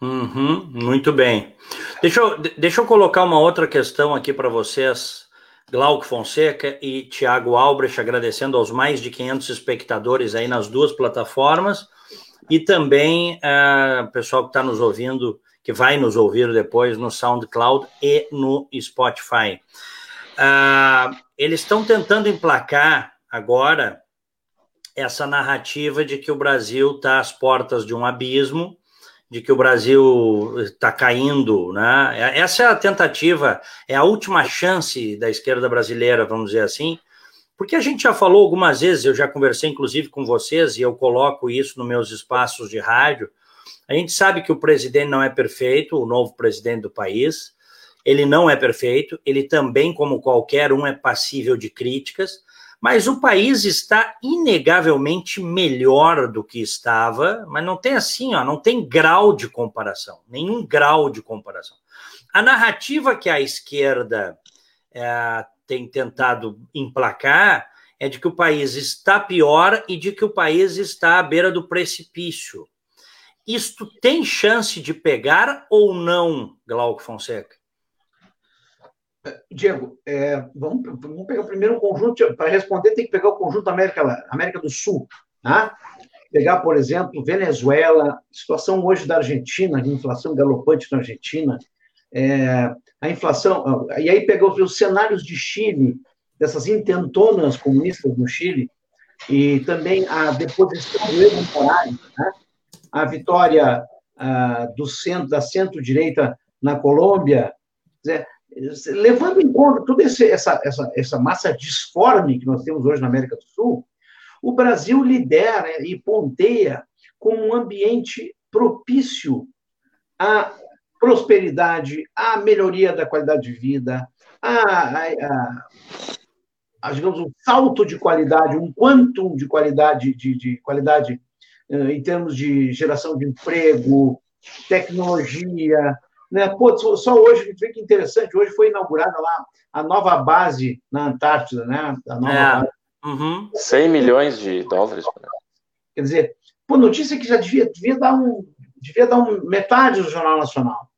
S1: Uhum, muito bem. Deixa eu, deixa eu colocar uma outra questão aqui para vocês, Glauco Fonseca e Tiago Albrecht, agradecendo aos mais de 500 espectadores aí nas duas plataformas e também uh, o pessoal que está nos ouvindo, que vai nos ouvir depois no SoundCloud e no Spotify. Uh, eles estão tentando emplacar agora essa narrativa de que o Brasil está às portas de um abismo de que o Brasil está caindo, né? Essa é a tentativa, é a última chance da esquerda brasileira, vamos dizer assim, porque a gente já falou algumas vezes, eu já conversei inclusive com vocês e eu coloco isso nos meus espaços de rádio. A gente sabe que o presidente não é perfeito, o novo presidente do país, ele não é perfeito, ele também, como qualquer um, é passível de críticas. Mas o país está inegavelmente melhor do que estava, mas não tem assim, ó, não tem grau de comparação, nenhum grau de comparação. A narrativa que a esquerda é, tem tentado emplacar é de que o país está pior e de que o país está à beira do precipício. Isto tem chance de pegar ou não, Glauco Fonseca?
S2: Diego, é, vamos, vamos, pegar primeiro um conjunto, para responder tem que pegar o conjunto da América, América do Sul, tá? Pegar, por exemplo, Venezuela, situação hoje da Argentina, inflação galopante na Argentina, é, a inflação, e aí pegou os cenários de Chile, dessas intentonas comunistas no Chile, e também a deposição do Evo Morales, né? a vitória a, do centro, da centro-direita na Colômbia, levando em conta toda essa, essa, essa massa disforme que nós temos hoje na América do Sul, o Brasil lidera e ponteia como um ambiente propício à prosperidade, à melhoria da qualidade de vida, a, a, a, a digamos, um salto de qualidade, um quantum de qualidade, de, de qualidade eh, em termos de geração de emprego, tecnologia, né? Pô, só hoje, que interessante, hoje foi inaugurada lá a nova base na Antártida, né? A nova é.
S3: base. Uhum. 100 milhões de dólares.
S2: Quer dizer, pô, notícia que já devia, devia dar um devia dar um, metade do Jornal Nacional,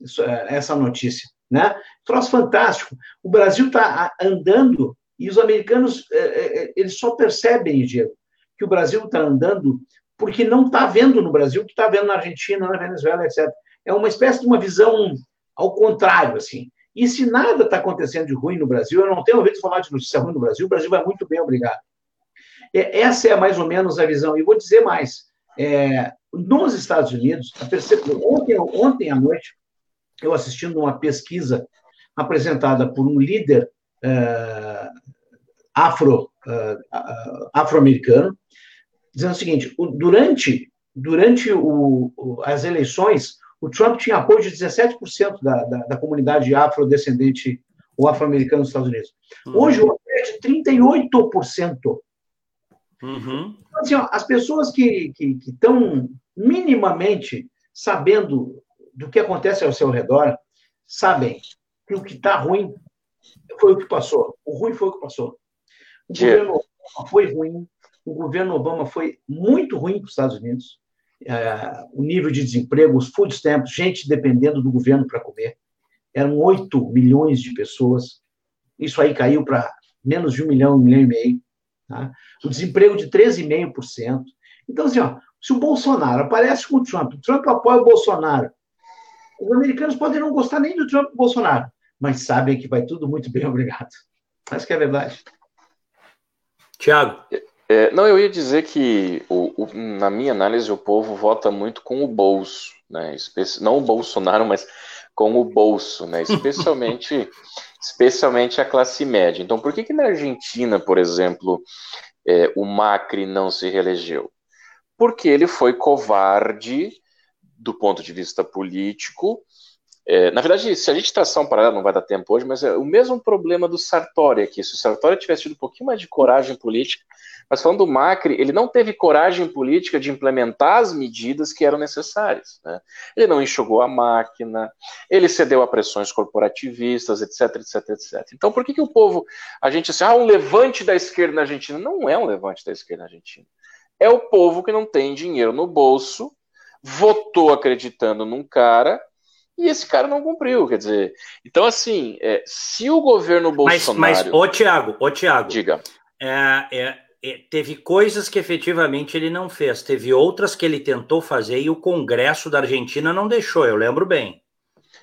S2: isso, é, essa notícia, né? Troço fantástico. O Brasil está andando e os americanos é, é, eles só percebem, Diego, que o Brasil está andando porque não está vendo no Brasil o que está vendo na Argentina, na Venezuela, etc é uma espécie de uma visão ao contrário, assim. E se nada está acontecendo de ruim no Brasil, eu não tenho ouvido falar de notícia ruim no Brasil, o Brasil vai muito bem, obrigado. É, essa é mais ou menos a visão. E vou dizer mais: é, nos Estados Unidos, ontem, ontem à noite, eu assistindo uma pesquisa apresentada por um líder uh, afro, uh, afro-americano, dizendo o seguinte: durante, durante o, as eleições, o Trump tinha apoio de 17% da, da, da comunidade afrodescendente ou afro-americana nos Estados Unidos. Uhum. Hoje o apoio é de 38%. Uhum. Então, assim, ó, as pessoas que estão minimamente sabendo do que acontece ao seu redor, sabem que o que está ruim foi o que passou. O ruim foi o que passou. O governo Obama foi ruim, o governo Obama foi muito ruim para os Estados Unidos. É, o nível de desemprego, os food stamps, gente dependendo do governo para comer. Eram 8 milhões de pessoas. Isso aí caiu para menos de um milhão, um milhão e meio. Tá? O desemprego de 13,5%. Então, assim, ó, se o Bolsonaro aparece com o Trump, o Trump apoia o Bolsonaro, os americanos podem não gostar nem do Trump e do Bolsonaro, mas sabem que vai tudo muito bem, obrigado. Acho que é verdade.
S1: Tiago.
S3: É, não, eu ia dizer que, o, o, na minha análise, o povo vota muito com o bolso, né? não o Bolsonaro, mas com o bolso, né? Especialmente, especialmente a classe média. Então, por que, que na Argentina, por exemplo, é, o Macri não se reelegeu? Porque ele foi covarde do ponto de vista político é, na verdade, se a gente traçar um paralelo, não vai dar tempo hoje, mas é o mesmo problema do Sartori aqui. Se o Sartori tivesse tido um pouquinho mais de coragem política, mas falando do Macri, ele não teve coragem política de implementar as medidas que eram necessárias. Né? Ele não enxugou a máquina, ele cedeu a pressões corporativistas, etc, etc, etc. Então, por que, que o povo, a gente assim, ah, um levante da esquerda na Argentina? Não é um levante da esquerda na Argentina. É o povo que não tem dinheiro no bolso, votou acreditando num cara e esse cara não cumpriu, quer dizer. Então, assim, é, se o governo Bolsonaro.
S1: Mas, mas ô Tiago, ô Tiago.
S3: Diga.
S1: É, é, é, teve coisas que efetivamente ele não fez, teve outras que ele tentou fazer e o Congresso da Argentina não deixou, eu lembro bem.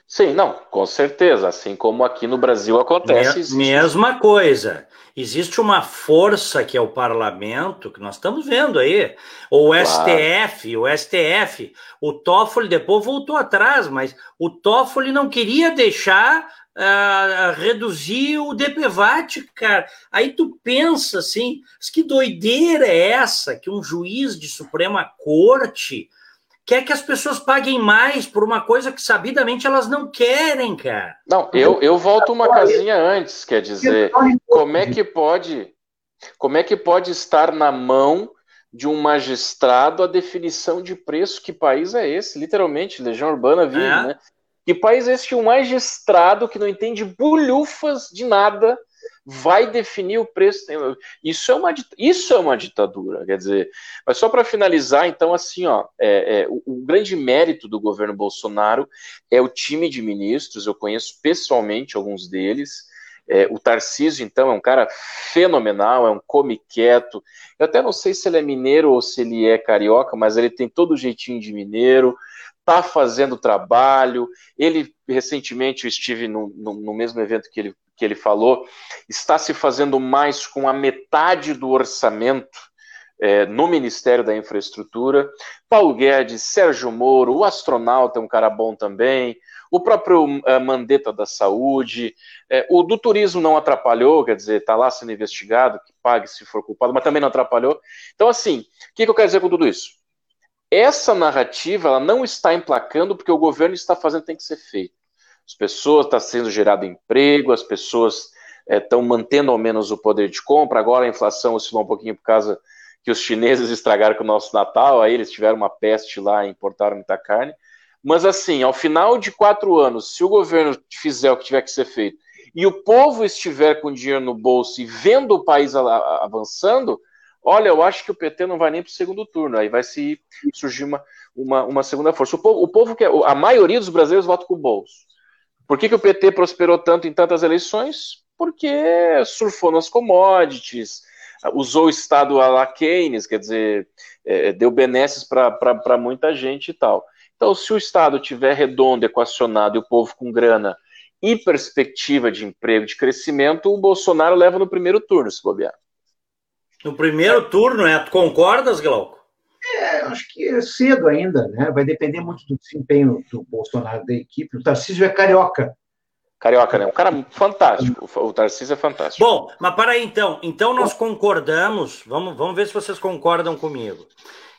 S3: Sim, não, com certeza. Assim como aqui no Brasil acontece.
S1: Me mesma coisa. Existe uma força que é o parlamento, que nós estamos vendo aí, o claro. STF, o STF, o Toffoli depois voltou atrás, mas o Toffoli não queria deixar uh, reduzir o DPVAT, cara. Aí tu pensa assim, que doideira é essa que um juiz de Suprema Corte quer que as pessoas paguem mais por uma coisa que sabidamente elas não querem, cara.
S3: Não, eu, eu volto uma casinha antes, quer dizer, como é que pode, como é que pode estar na mão de um magistrado a definição de preço? Que país é esse? Literalmente, Legião Urbana vive, é. né? Que país é esse que um magistrado que não entende bulhufas de nada vai definir o preço. Isso é uma, isso é uma ditadura, quer dizer. Mas só para finalizar, então, assim, ó, é, é, o, o, grande mérito do governo Bolsonaro é o time de ministros. Eu conheço pessoalmente alguns deles. É, o Tarcísio, então, é um cara fenomenal, é um come quieto. Eu até não sei se ele é mineiro ou se ele é carioca, mas ele tem todo o jeitinho de mineiro está fazendo trabalho. Ele, recentemente, eu estive no, no, no, mesmo evento que ele, que ele falou, está se fazendo mais com a metade do orçamento é, no Ministério da Infraestrutura. Paulo Guedes, Sérgio Moro, o astronauta é um cara bom também, o próprio uh, Mandetta da Saúde, é, o do turismo não atrapalhou, quer dizer, está lá sendo investigado, que pague se for culpado, mas também não atrapalhou. Então, assim, o que, que eu quero dizer com tudo isso? Essa narrativa ela não está emplacando porque o governo está fazendo tem que ser feito as pessoas, está sendo gerado emprego, as pessoas estão é, mantendo ao menos o poder de compra. Agora a inflação oscilou um pouquinho por causa que os chineses estragaram com o nosso Natal, aí eles tiveram uma peste lá e importaram muita carne. Mas assim, ao final de quatro anos, se o governo fizer o que tiver que ser feito e o povo estiver com dinheiro no bolso e vendo o país avançando, olha, eu acho que o PT não vai nem para o segundo turno, aí vai se surgir uma, uma, uma segunda força. O povo, o povo quer, a maioria dos brasileiros vota com o bolso. Por que, que o PT prosperou tanto em tantas eleições? Porque surfou nas commodities, usou o Estado a la Keynes, quer dizer, é, deu benesses para muita gente e tal. Então, se o Estado tiver redondo, equacionado e o povo com grana e perspectiva de emprego, de crescimento, o Bolsonaro leva no primeiro turno, se bobear.
S1: No primeiro turno, é? Tu concordas, Glauco?
S2: É, acho que é cedo ainda, né? Vai depender muito do desempenho do Bolsonaro da equipe. O Tarcísio é carioca.
S3: Carioca, né? Um cara fantástico. O Tarcísio é fantástico.
S1: Bom, mas para aí então. Então nós concordamos, vamos, vamos ver se vocês concordam comigo,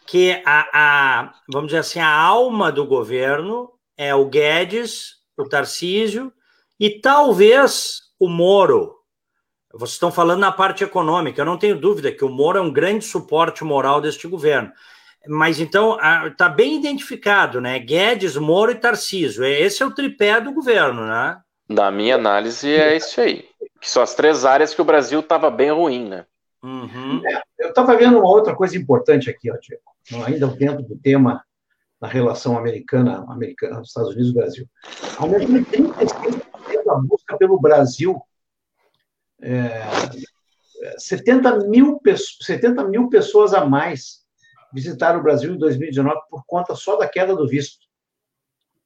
S1: que a, a, vamos dizer assim, a alma do governo é o Guedes, o Tarcísio e talvez o Moro. Vocês estão falando na parte econômica, eu não tenho dúvida que o Moro é um grande suporte moral deste governo. Mas então está bem identificado, né? Guedes, Moro e Tarcísio. Esse é o tripé do governo, né?
S3: Na minha análise, é isso aí. Que são as três áreas que o Brasil estava bem ruim, né?
S2: Uhum. É, eu estava vendo uma outra coisa importante aqui, ó, Diego. Ainda dentro do tema na relação americana, americana Estados Unidos e Brasil. Aumentou em 36% a busca pelo Brasil. É, 70, mil, 70 mil pessoas a mais visitaram o Brasil em 2019 por conta só da queda do visto.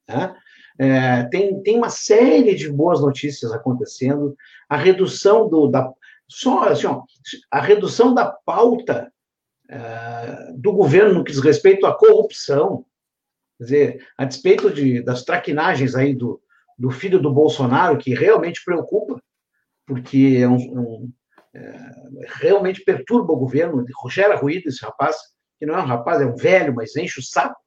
S2: Né? É, tem, tem uma série de boas notícias acontecendo. A redução do, da. Só assim, ó, a redução da pauta é, do governo no que diz respeito à corrupção. Quer dizer, a despeito de, das traquinagens aí do, do filho do Bolsonaro, que realmente preocupa, porque é um, um é, realmente perturba o governo, gera ruído esse rapaz, que não é um rapaz, é um velho, mas enche o saco,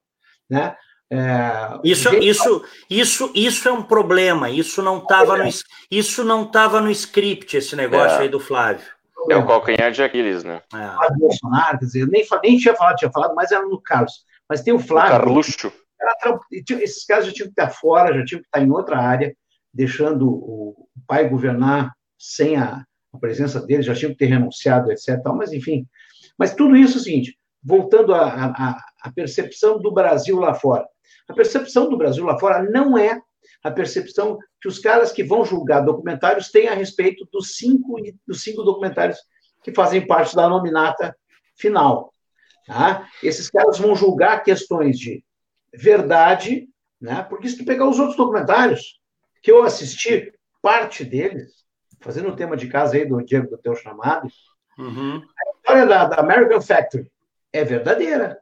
S2: né?
S1: É, isso, isso, isso, isso é um problema. Isso não estava no, isso não estava no script esse negócio é. aí do Flávio.
S3: É o calcanhar de Aquiles, né?
S2: É. Bolsonaro, quer dizer, nem, nem tinha falado, tinha falado, mas era no Carlos. Mas tem o Flávio. O
S3: Carluxo.
S2: Esses caras já tinham que estar fora, já tinham que estar em outra área, deixando o pai governar sem a, a presença dele, já tinham que ter renunciado, etc. Mas, enfim. Mas tudo isso é o seguinte, voltando à percepção do Brasil lá fora. A percepção do Brasil lá fora não é a percepção que os caras que vão julgar documentários têm a respeito dos cinco, dos cinco documentários que fazem parte da nominata final. Tá? Esses caras vão julgar questões de verdade, né? porque se tu pegar os outros documentários que eu assisti, parte deles, fazendo o tema de casa aí do Diego do Teu Chamado, uhum. a história da, da American Factory é verdadeira.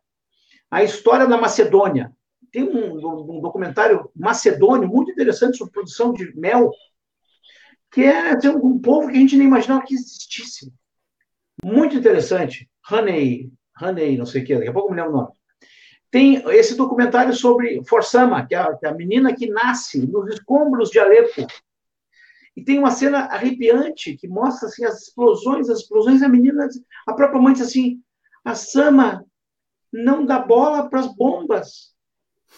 S2: A história da Macedônia tem um, um, documentário macedônio muito interessante sobre produção de mel, que é assim, um, um, povo que a gente nem imaginava que existisse. Muito interessante. Honey, Honey, não sei o que, daqui a pouco me lembro o nome. Tem esse documentário sobre Forsama, que é, a, que é a menina que nasce nos escombros de Alepo. E tem uma cena arrepiante que mostra assim, as explosões, as explosões, a menina, a própria mãe diz assim, a Sama não dá bola para as bombas.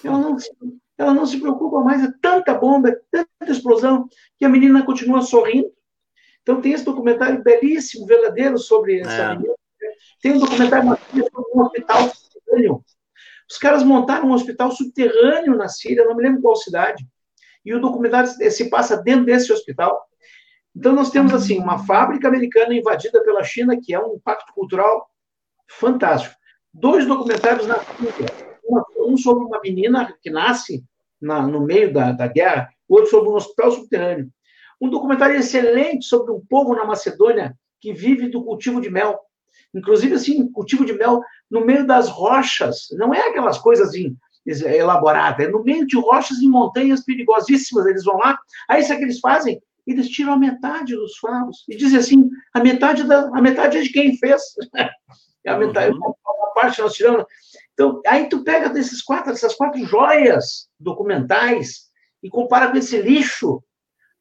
S2: Ela não, se, ela não se preocupa mais, é tanta bomba, é tanta explosão, que a menina continua sorrindo. Então tem esse documentário belíssimo, verdadeiro, sobre essa é. menina. Tem um documentário sobre um hospital subterrâneo. Os caras montaram um hospital subterrâneo na Síria, não me lembro qual cidade. E o documentário se passa dentro desse hospital. Então nós temos assim uma fábrica americana invadida pela China, que é um impacto cultural fantástico. Dois documentários na Síria um sobre uma menina que nasce na, no meio da, da guerra, outro sobre um hospital subterrâneo. Um documentário excelente sobre um povo na Macedônia que vive do cultivo de mel. Inclusive, assim, cultivo de mel no meio das rochas. Não é aquelas coisas assim, elaboradas, é no meio de rochas em montanhas perigosíssimas. Eles vão lá, aí sabe o que eles fazem? Eles tiram a metade dos favos e dizem assim: a metade, da, a metade é de quem fez. a metade, uhum. uma parte nós tiramos. Então, aí tu pega desses quatro, essas quatro joias documentais e compara com esse lixo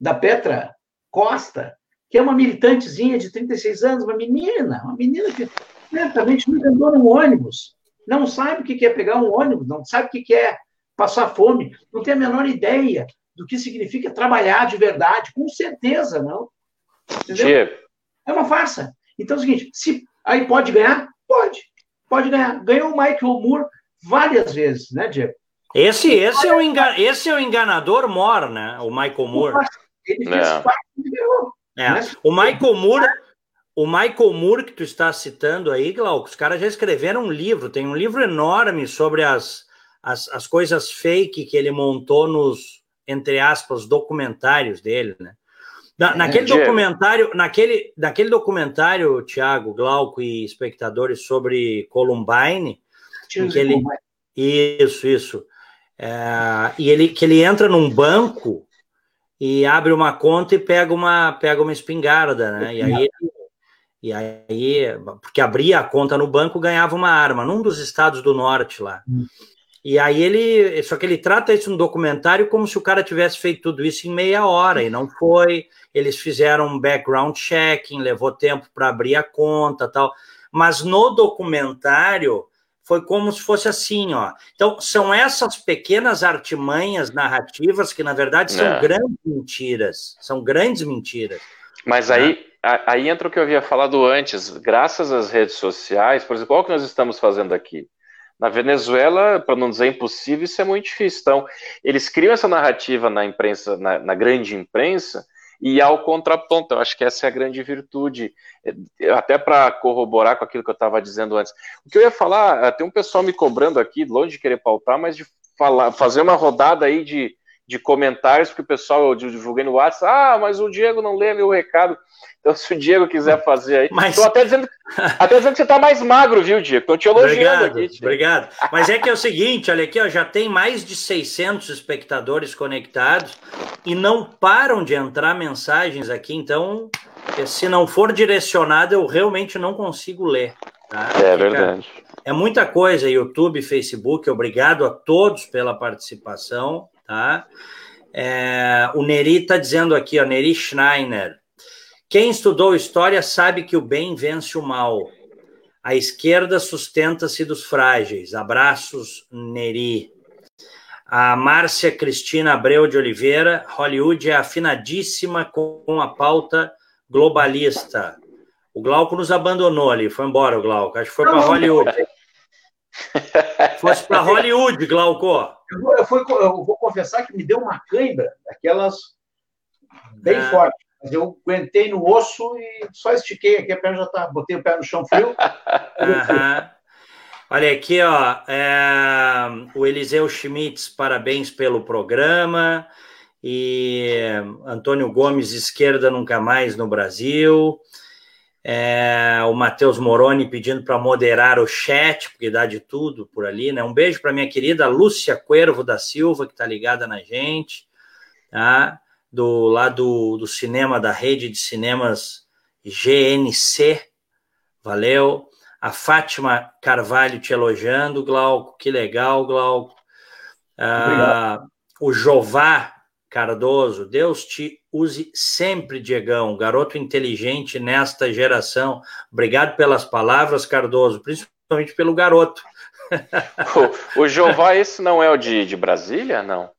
S2: da Petra Costa, que é uma militantezinha de 36 anos, uma menina, uma menina que certamente nunca andou num ônibus, não sabe o que é pegar um ônibus, não sabe o que é passar fome, não tem a menor ideia do que significa trabalhar de verdade, com certeza, não. Entendeu? É uma farsa. Então é o seguinte, se aí pode ganhar? Pode pode ganhar. Ganhou o Michael Moore várias vezes, né, Diego?
S1: Esse, esse, é o engan... esse é o enganador mor, né? O Michael Moore. Ele fez é. é. Né? O Michael Moore, o Michael Moore que tu está citando aí, Glauco, os caras já escreveram um livro, tem um livro enorme sobre as, as, as coisas fake que ele montou nos, entre aspas, documentários dele, né? Na, é, naquele documentário, naquele, naquele documentário, Tiago, Glauco e espectadores sobre Columbine, que ele, isso, isso, é, e ele que ele entra num banco e abre uma conta e pega uma pega uma espingarda, né? E aí e aí porque abria a conta no banco ganhava uma arma num dos estados do norte lá. Hum. E aí ele. Só que ele trata isso no documentário como se o cara tivesse feito tudo isso em meia hora, e não foi. Eles fizeram um background checking, levou tempo para abrir a conta tal. Mas no documentário foi como se fosse assim, ó. Então, são essas pequenas artimanhas narrativas que, na verdade, são é. grandes mentiras. São grandes mentiras.
S3: Mas né? aí, aí entra o que eu havia falado antes. Graças às redes sociais, por exemplo, o que nós estamos fazendo aqui Na Venezuela, para não dizer impossível, isso é muito difícil. Então, eles criam essa narrativa na imprensa, na, na grande imprensa, e ao contraponto. Eu acho que essa é a grande virtude, é, até para corroborar com aquilo que eu estava dizendo antes. O que eu ia falar, eh, tem um pessoal me cobrando aqui, longe de querer pautar, mas de falar, fazer uma rodada aí de, de comentários, porque o pessoal, eu divulguei no WhatsApp, ah, mas o Diego não lê meu recado. Então, se o Diego quiser fazer aí. Mas... Tô até dizendo, até dizendo que você está mais magro, viu, Diego? Estou te elogiando
S1: obrigado,
S3: aqui.
S1: Obrigado. Mas é que é o seguinte, olha aqui, ó, já tem mais de 600 espectadores conectados e não param de entrar mensagens aqui. Então, se não for direcionado, eu realmente não consigo ler.
S3: Tá? É Fica... verdade.
S1: É muita coisa, YouTube, Facebook. Obrigado a todos pela participação. Tá? É, o Neri está dizendo aqui, ó, Neri Schreiner. Quem estudou história sabe que o bem vence o mal. A esquerda sustenta-se dos frágeis. Abraços, Neri. A Márcia Cristina Abreu de Oliveira, Hollywood é afinadíssima com a pauta globalista. O Glauco nos abandonou ali, foi embora o Glauco. Acho que foi para Hollywood. Fosse para Hollywood, Glauco.
S2: Eu vou, eu, fui, eu vou confessar que me deu uma cãibra, aquelas bem ah. forte. Mas eu aguentei no osso e só estiquei aqui, a perna já tá, botei o pé no chão frio.
S1: uhum. Olha aqui, ó, é, o Eliseu Schmitz, parabéns pelo programa. E Antônio Gomes, esquerda nunca mais no Brasil. É, o Matheus Moroni pedindo para moderar o chat, porque dá de tudo por ali, né? Um beijo para minha querida Lúcia Cuervo da Silva, que está ligada na gente, tá? do lá do, do cinema, da rede de cinemas GNC. Valeu. A Fátima Carvalho te elogiando, Glauco. Que legal, Glauco. Ah, o Jová Cardoso, Deus te use sempre, Diegão, garoto inteligente nesta geração. Obrigado pelas palavras, Cardoso, principalmente pelo garoto.
S3: o, o Jová, esse não é o de, de Brasília, não?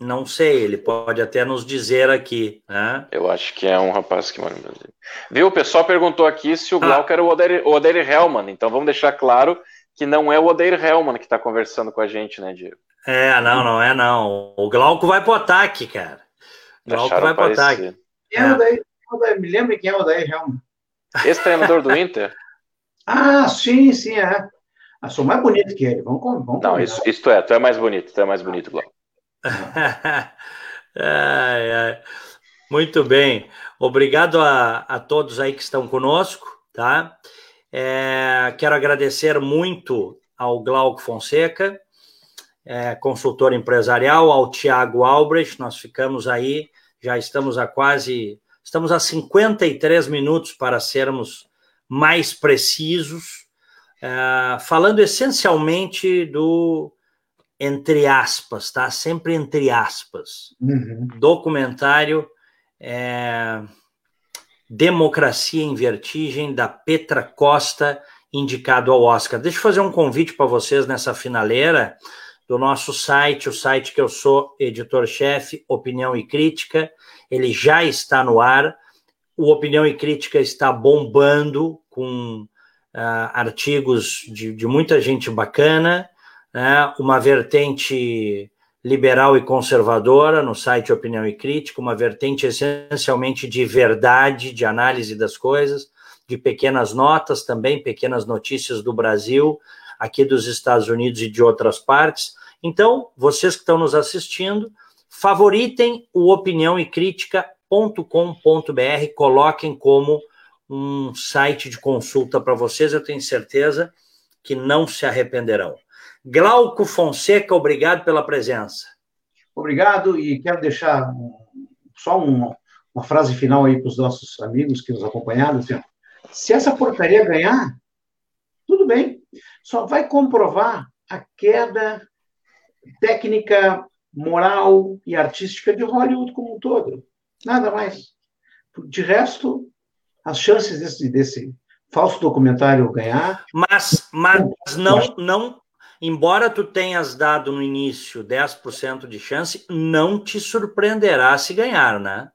S1: Não sei, ele pode até nos dizer aqui. Né?
S3: Eu acho que é um rapaz que mora no Brasil. Viu? O pessoal perguntou aqui se o ah. Glauco era o Odair, o Odair Hellman. Então vamos deixar claro que não é o Odair Hellman que está conversando com a gente, né, Diego?
S1: É, não, não é não. O Glauco vai pro ataque, cara. O Glauco Deixaram vai pro ataque.
S2: Quem é o Odair? Me lembra quem é o Odair Hellman?
S3: Esse treinador do Inter?
S2: ah, sim, sim, é. Ah, sou mais bonito que ele. Vamos, vamos
S3: Não, isso, isto é, tu é mais bonito, tu é mais bonito, Glauco.
S1: ai, ai. Muito bem. Obrigado a, a todos aí que estão conosco, tá? É, quero agradecer muito ao Glauco Fonseca, é, consultor empresarial, ao Tiago Albrecht. Nós ficamos aí, já estamos a quase, estamos a 53 minutos para sermos mais precisos, é, falando essencialmente do entre aspas, tá? Sempre entre aspas. Uhum. Documentário é, Democracia em Vertigem, da Petra Costa, indicado ao Oscar. Deixa eu fazer um convite para vocês nessa finaleira do nosso site, o site que eu sou editor-chefe, Opinião e Crítica. Ele já está no ar. O Opinião e Crítica está bombando com uh, artigos de, de muita gente bacana né, uma vertente liberal e conservadora no site Opinião e Crítica, uma vertente essencialmente de verdade, de análise das coisas, de pequenas notas também, pequenas notícias do Brasil, aqui dos Estados Unidos e de outras partes. Então, vocês que estão nos assistindo, favoritem o opinião e crítica.com.br, coloquem como um site de consulta para vocês, eu tenho certeza que não se arrependerão. Glauco Fonseca, obrigado pela presença.
S2: Obrigado e quero deixar só uma, frase final aí para os nossos amigos que nos acompanharam. Assim, se essa porcaria ganhar, tudo bem. Só vai comprovar a queda técnica, moral e artística de Hollywood como um todo. Nada mais. De resto, as chances desse, desse falso documentário ganhar.
S1: Mas, mas não, não, embora tu tenhas dado no início 10% de chance, não te surpreenderá se ganhar, né?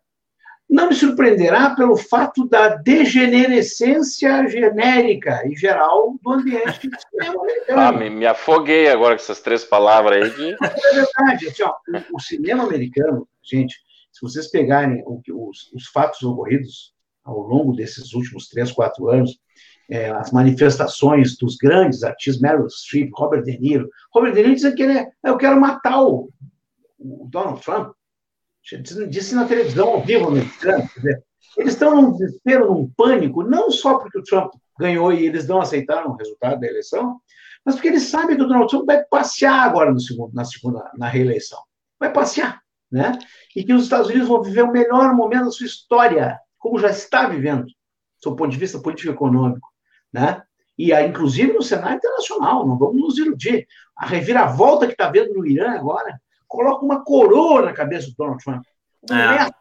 S2: Não me surpreenderá pelo fato da degenerescência genérica e geral do ambiente do cinema
S3: americano. Ah, me, me, afoguei agora com essas três palavras aí. Que...
S2: É verdade. Assim, ó, o, o, cinema americano, gente, se vocês pegarem o, os, os, fatos ocorridos ao longo desses últimos três, quatro anos, é, as manifestações dos grandes artistas, Meryl Streep, Robert De Niro. Robert De Niro dizendo que ele é, eu quero matar o, o Donald Trump disse na televisão ao vivo americana, eles estão num desespero, num pânico, não só porque o Trump ganhou e eles não aceitaram o resultado da eleição, mas porque eles sabem que o Donald Trump vai passear agora no segundo, na segunda, na reeleição. Vai passear, né? E que os Estados Unidos vão viver o melhor momento da sua história, como já está vivendo, do ponto de vista político-econômico, né? E aí, inclusive no cenário internacional, não vamos nos iludir. A reviravolta que está vendo no Irã agora, coloca uma coroa na cabeça do Donald Trump. Como, é. mestre,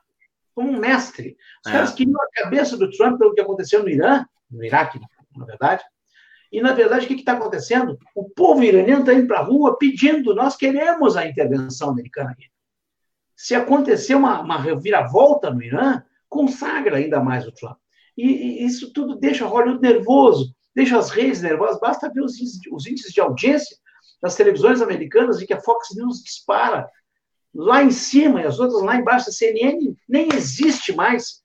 S2: como um mestre. Os é. caras queriam a cabeça do Trump pelo que aconteceu no Irã, no Iraque, na verdade. E, na verdade, o que está acontecendo? O povo iraniano está indo para a rua pedindo, nós queremos a intervenção americana aqui. Se acontecer uma, uma reviravolta no Irã, consagra ainda mais o Trump. E, e isso tudo deixa Hollywood nervoso, deixa as redes nervosas. Basta ver os os índices de audiência nas televisões americanas e que a Fox News dispara lá em cima e as outras lá embaixo. A CNN nem existe mais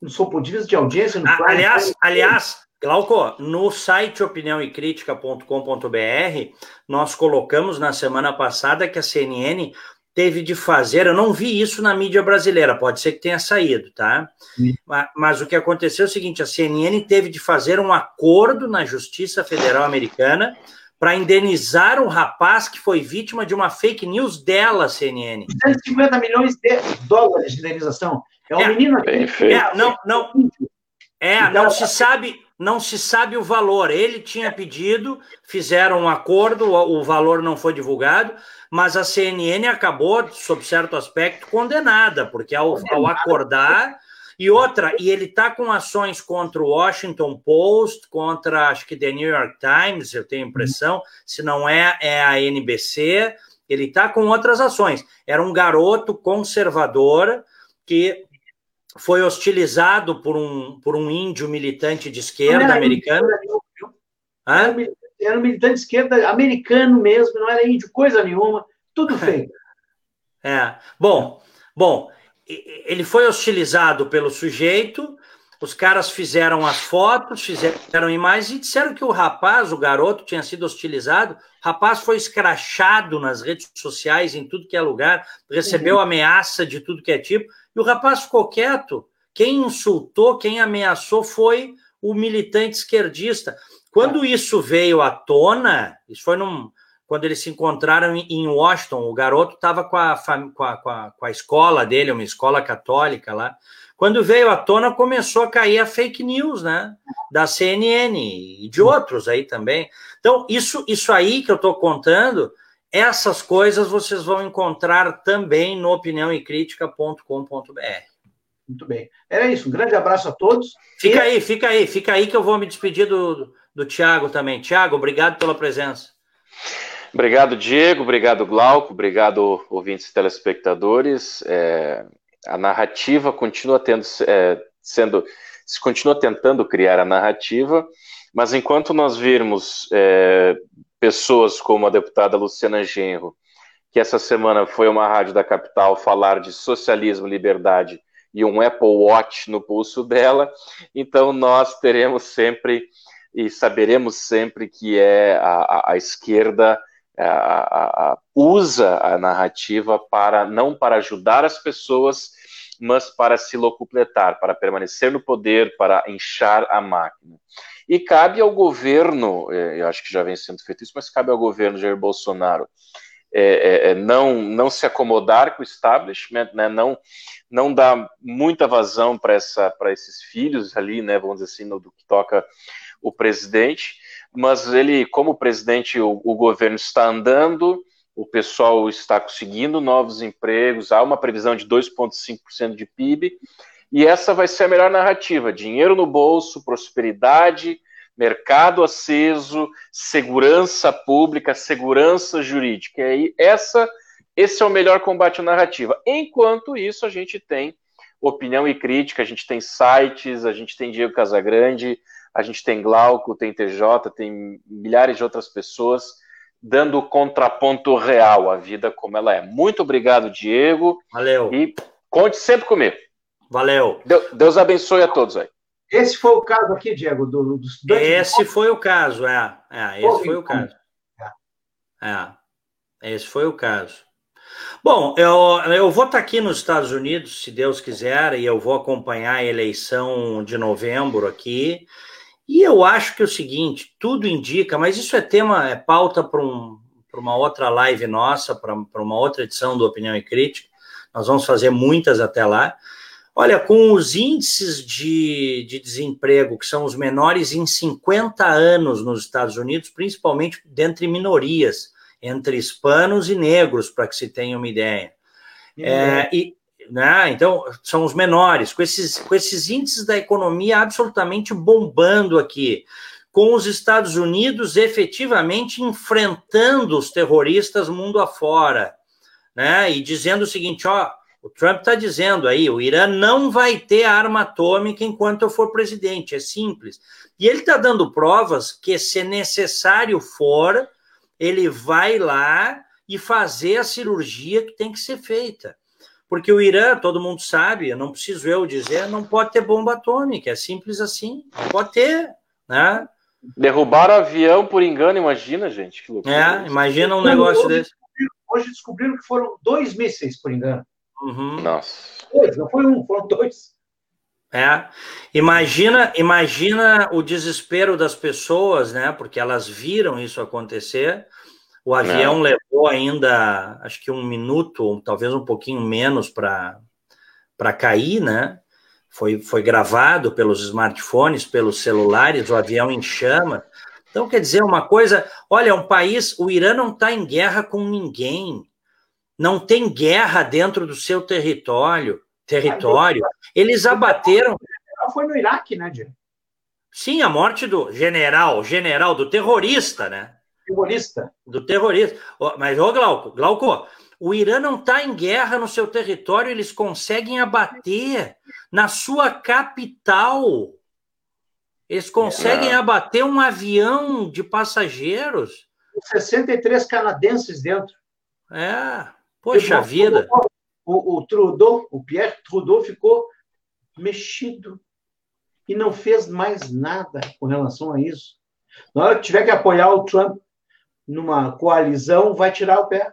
S2: no seu ponto de vista de audiência.
S1: Ah, aliás, aliás, Glauco, no site opiniãoecritica.com.br, nós colocamos na semana passada que a CNN teve de fazer, eu não vi isso na mídia brasileira, pode ser que tenha saído, tá? Mas, mas, o que aconteceu é o seguinte: a CNN teve de fazer um acordo na Justiça Federal Americana para indenizar um rapaz que foi vítima de uma fake news dela, CNN.
S2: 250 milhões de dólares de indenização. É um é, menino aqui.
S1: É, não, não. É, não se sabe, não se sabe o valor. Ele tinha pedido, fizeram um acordo, o valor não foi divulgado, mas a CNN acabou, sob certo aspecto, condenada, porque ao, ao acordar e outra, e ele está com ações contra o Washington Post, contra acho que The New York Times, eu tenho impressão, se não é, é a NBC. Ele está com outras ações. Era um garoto conservador que foi hostilizado por um, por um índio militante de esquerda americano.
S2: Era, era um militante de esquerda americano mesmo, não era índio coisa nenhuma, tudo feio.
S1: É. Bom, bom, ele foi hostilizado pelo sujeito, os caras fizeram as fotos, fizeram imagens e disseram que o rapaz, o garoto, tinha sido hostilizado. O rapaz foi escrachado nas redes sociais, em tudo que é lugar, recebeu uhum. ameaça de tudo que é tipo, e o rapaz ficou quieto. Quem insultou, quem ameaçou foi o militante esquerdista. Quando isso veio à tona, isso foi num, quando eles se encontraram em Washington, o garoto estava com a, com, a, com a escola dele, uma escola católica lá. Quando veio à tona, começou a cair a fake news, né? Da CNN e de outros aí também. Então, isso, isso aí que eu estou contando, essas coisas vocês vão encontrar também no opiniãoecritica.com.br.
S2: Muito bem. Era isso. Um grande abraço a todos.
S1: Fica e... aí, fica aí, fica aí que eu vou me despedir do, do, do Tiago também. Tiago, obrigado pela presença.
S3: Obrigado, Diego. Obrigado, Glauco. Obrigado, ouvintes e telespectadores. É, a narrativa continua tendo, é, sendo, se continua tentando criar a narrativa, mas enquanto nós virmos é, pessoas como a deputada Luciana Genro, que essa semana foi uma rádio da capital falar de socialismo, liberdade e um Apple Watch no pulso dela, então nós teremos sempre e saberemos sempre que é a, a, a esquerda a, a, usa a narrativa para não para ajudar as pessoas, mas para se locupletar, para permanecer no poder, para inchar a máquina. E cabe ao governo, é, eu acho que já vem sendo feito isso, mas cabe ao governo Jair Bolsonaro é, é, é não, não se acomodar com o establishment, né, não, não dar muita vazão para esses filhos ali, né, vamos dizer assim, no, do que toca o presidente, mas ele, como presidente, o, o governo está andando, o pessoal está conseguindo novos empregos, há uma previsão de 2,5% de PIB, e essa vai ser a melhor narrativa: dinheiro no bolso, prosperidade, mercado aceso, segurança pública, segurança jurídica. E essa, esse é o melhor combate à narrativa. Enquanto isso, a gente tem opinião e crítica. A gente tem sites, a gente tem Diego Casagrande, a gente tem Glauco, tem TJ, tem milhares de outras pessoas dando o contraponto real à vida como ela é. Muito obrigado, Diego.
S1: Valeu.
S3: E conte sempre comigo.
S1: Valeu.
S3: Deus abençoe a todos aí.
S2: Esse foi o caso aqui, Diego, do, dos
S1: Esse foi o caso, é. é esse foi o caso. É. é. Esse foi o caso. Bom, eu, eu vou estar aqui nos Estados Unidos, se Deus quiser, e eu vou acompanhar a eleição de novembro aqui. E eu acho que é o seguinte, tudo indica, mas isso é tema, é pauta para um, uma outra live nossa, para uma outra edição do Opinião e Crítica. Nós vamos fazer muitas até lá. Olha, com os índices de, de desemprego, que são os menores em 50 anos nos Estados Unidos, principalmente dentre minorias, entre hispanos e negros, para que se tenha uma ideia. Uhum. É, e, né, então, são os menores, com esses, com esses índices da economia absolutamente bombando aqui, com os Estados Unidos efetivamente enfrentando os terroristas mundo afora, né, e dizendo o seguinte: ó o Trump está dizendo aí, o Irã não vai ter arma atômica enquanto eu for presidente, é simples. E ele está dando provas que, se necessário for, ele vai lá e fazer a cirurgia que tem que ser feita. Porque o Irã, todo mundo sabe, não preciso eu dizer, não pode ter bomba atômica, é simples assim, não pode ter, né?
S3: Derrubaram o avião por engano, imagina, gente. Que
S1: loucura. É, imagina um negócio
S2: hoje
S1: desse.
S2: Descobriram, hoje descobriram que foram dois mísseis por engano.
S3: Uhum. Nossa.
S2: Dois, não foi um, foram dois.
S1: É. Imagina, imagina o desespero das pessoas, né? Porque elas viram isso acontecer. O avião é. levou ainda, acho que um minuto, talvez um pouquinho menos para para cair, né? Foi, foi gravado pelos smartphones, pelos celulares, o avião em chama. Então, quer dizer, uma coisa, olha, um país, o Irã não está em guerra com ninguém não tem guerra dentro do seu território. Território. Eles abateram.
S2: Foi no Iraque, né, Diego?
S1: Sim, a morte do general, general, do terrorista, né?
S2: Terrorista.
S1: Do terrorista. Mas, ô Glauco, Glauco, o Irã não está em guerra no seu território, eles conseguem abater na sua capital. Eles conseguem é. abater um avião de passageiros.
S2: 63 canadenses dentro.
S1: É. Poxa vida!
S2: O, o Trudeau, o Pierre Trudeau ficou mexido e não fez mais nada com relação a isso. Na hora que tiver que apoiar o Trump numa coalizão, vai tirar o pé.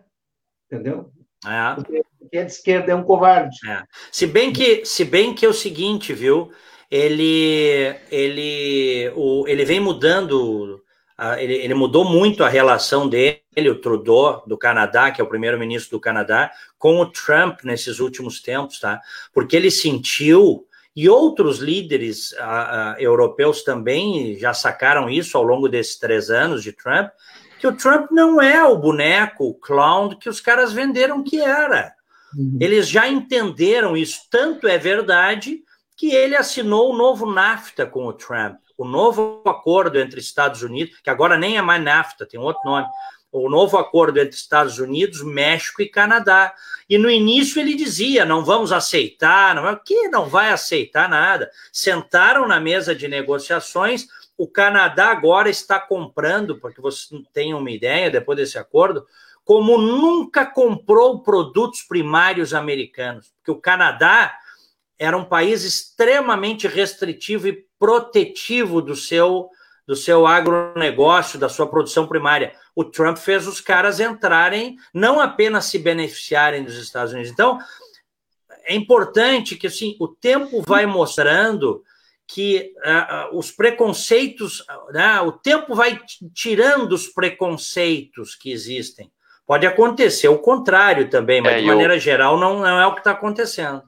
S2: Entendeu?
S1: É.
S2: Porque, porque é de esquerda é um covarde.
S1: É. Se bem que, se bem que é o seguinte, viu? Ele, ele, o, ele vem mudando ele, ele, mudou muito a relação dele, o Trudeau, do Canadá, que é o primeiro-ministro do Canadá, com o Trump nesses últimos tempos, tá? Porque ele sentiu, e outros líderes europeus também já sacaram isso ao longo desses três anos de Trump, que o Trump não é o boneco, o clown que os caras venderam que era. Uhum. Eles já entenderam isso, tanto é verdade que ele assinou o novo NAFTA com o Trump o novo acordo entre Estados Unidos, que agora nem é mais NAFTA, tem outro nome, o novo acordo entre Estados Unidos, México e Canadá. E no início ele dizia: não vamos aceitar, não, que não vai aceitar nada. Sentaram na mesa de negociações. O Canadá agora está comprando, porque você tem uma ideia depois desse acordo, como nunca comprou produtos primários americanos, porque o Canadá era um país extremamente restritivo e protetivo do seu do seu agronegócio, da sua produção primária. O Trump fez os caras entrarem, não apenas se beneficiarem dos Estados Unidos. Então, é importante que assim, o tempo vai mostrando que uh, os preconceitos, uh, o tempo vai tirando os preconceitos que existem. Pode acontecer o contrário também, mas é, de maneira eu... geral não, não é o que está acontecendo.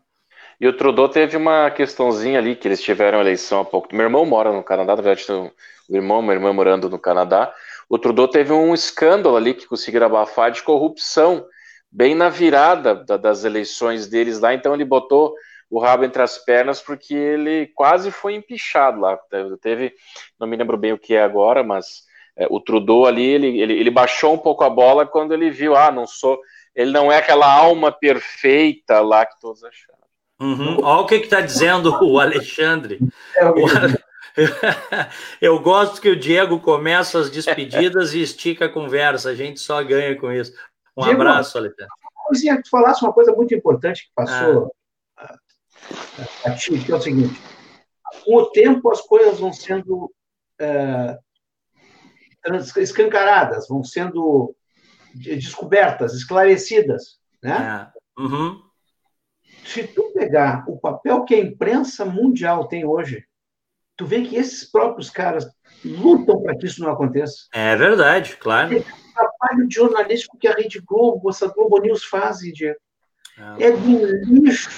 S3: E o Trudeau teve uma questãozinha ali, que eles tiveram eleição há pouco. Meu irmão mora no Canadá, na verdade, o irmão, meu irmão morando no Canadá. O Trudeau teve um escândalo ali que conseguiram abafar de corrupção, bem na virada da, das eleições deles lá. Então ele botou o rabo entre as pernas porque ele quase foi empichado lá. Teve, não me lembro bem o que é agora, mas é, o Trudeau ali, ele, ele, ele baixou um pouco a bola quando ele viu, ah, não sou, ele não é aquela alma perfeita lá que todos acharam.
S1: Uhum. Olha o que está dizendo o Alexandre. É, o... Eu gosto que o Diego começa as despedidas e estica a conversa. A gente só ganha com isso. Um Diego, abraço, Alexandre.
S2: Coisinha, tu falasse uma coisa muito importante que passou ah. A, ti, que é o seguinte: com o tempo as coisas vão sendo é, escancaradas, vão sendo descobertas, esclarecidas, né?
S1: É. Uhum.
S2: Se tu pegar o papel que a imprensa mundial tem hoje, tu vê que esses próprios caras lutam para que isso não aconteça.
S1: É verdade, claro.
S2: É o trabalho jornalístico que a Rede Globo, essa Globo News faz, Diego. É. é de um lixo,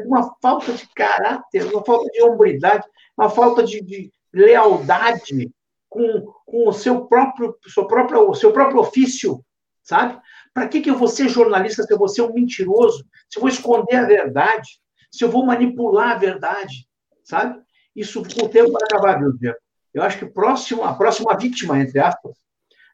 S2: uma falta de caráter, uma falta de hombridade, uma falta de, de lealdade com, com o seu próprio, seu próprio, o seu próprio ofício, sabe? Para que, que eu vou ser jornalista se eu vou ser um mentiroso? Se eu vou esconder a verdade? Se eu vou manipular a verdade? Sabe? Isso com o tempo vai acabar, viu, Diego? Eu acho que próximo, a próxima vítima, entre aspas,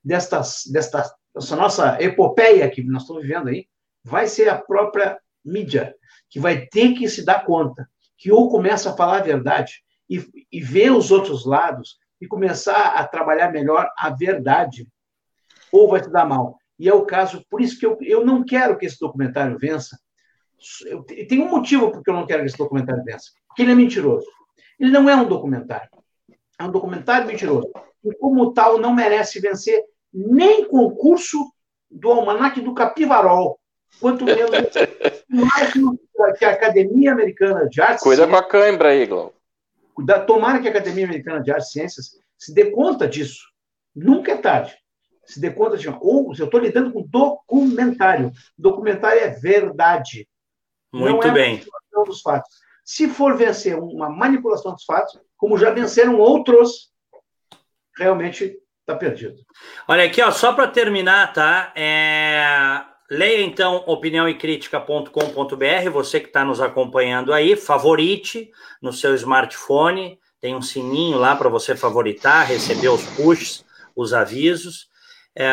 S2: desta, desta, nossa epopeia que nós estamos vivendo aí, vai ser a própria mídia, que vai ter que se dar conta que ou começa a falar a verdade e, e ver os outros lados e começar a trabalhar melhor a verdade, ou vai se dar mal. E é o caso, por isso que eu, eu não quero que esse documentário vença. Eu, tem um motivo porque eu não quero que esse documentário vença. Porque ele é mentiroso. Ele não é um documentário. É um documentário mentiroso. E, como tal, não merece vencer nem concurso do Almanac do Capivarol, quanto menos mais que a Academia Americana de Artes.
S3: Cuida com a cãibra aí, Glau.
S2: Tomara que a Academia Americana de Artes e Ciências se dê conta disso. Nunca é tarde. Se dê conta de. Ou eu estou lidando com documentário. Documentário é verdade.
S1: Muito não é bem.
S2: Dos fatos. Se for vencer uma manipulação dos fatos, como já venceram outros, realmente está perdido.
S1: Olha aqui, ó, só para terminar, tá? É... Leia então opiniãoecrítica.com.br, você que está nos acompanhando aí, favorite no seu smartphone, tem um sininho lá para você favoritar, receber os pushs, os avisos. É,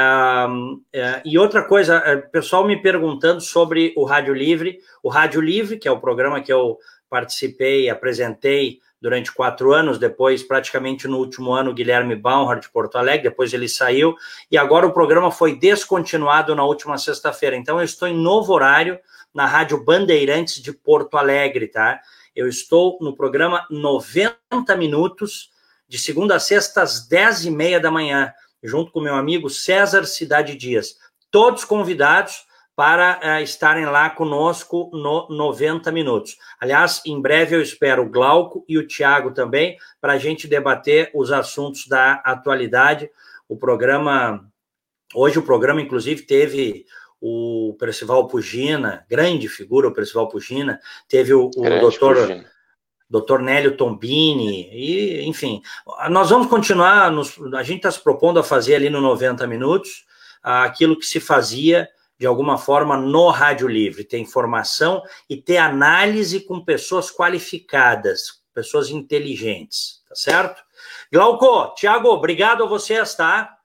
S1: é, e outra coisa, é, pessoal me perguntando sobre o Rádio Livre. O Rádio Livre, que é o programa que eu participei, apresentei durante quatro anos, depois, praticamente no último ano, Guilherme Baumhard de Porto Alegre, depois ele saiu, e agora o programa foi descontinuado na última sexta-feira. Então, eu estou em novo horário na Rádio Bandeirantes de Porto Alegre, tá? Eu estou no programa 90 Minutos, de segunda a sexta, às 10 e meia da manhã, junto com meu amigo César Cidade Dias. Todos convidados para uh, estarem lá conosco no 90 minutos. Aliás, em breve eu espero o Glauco e o Tiago também para a gente debater os assuntos da atualidade. O programa, hoje o programa inclusive teve o Percival Pugina, grande figura o Percival Pugina, teve o, o doutor doutor Nélio Tombini, e enfim, nós vamos continuar, nos, a gente está se propondo a fazer ali no 90 minutos aquilo que se fazia de alguma forma no Rádio Livre, ter informação e ter análise com pessoas qualificadas, pessoas inteligentes, tá certo? Glauco, Tiago, obrigado a vocês, tá?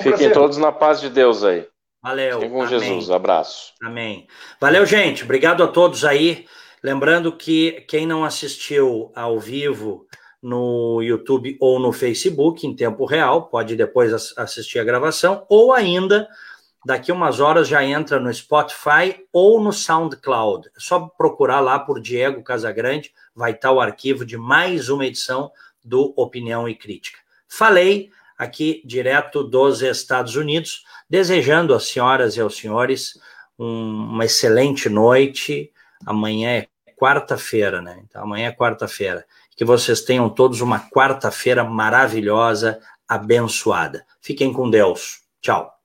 S3: Fiquem todos na paz de Deus aí.
S1: Valeu.
S3: Fiquem com Amém. Jesus. Abraço.
S1: Amém. Valeu, gente. Obrigado a todos aí. Lembrando que quem não assistiu ao vivo no YouTube ou no Facebook em tempo real, pode depois assistir a gravação, ou ainda daqui umas horas já entra no Spotify ou no SoundCloud. É só procurar lá por Diego Casagrande, vai estar o arquivo de mais uma edição do Opinião e Crítica. Falei aqui direto dos Estados Unidos, desejando às senhoras e aos senhores um, uma excelente noite. Amanhã é quarta-feira, né? Então, amanhã é quarta-feira. Que vocês tenham todos uma quarta-feira maravilhosa, abençoada. Fiquem com Deus. Tchau.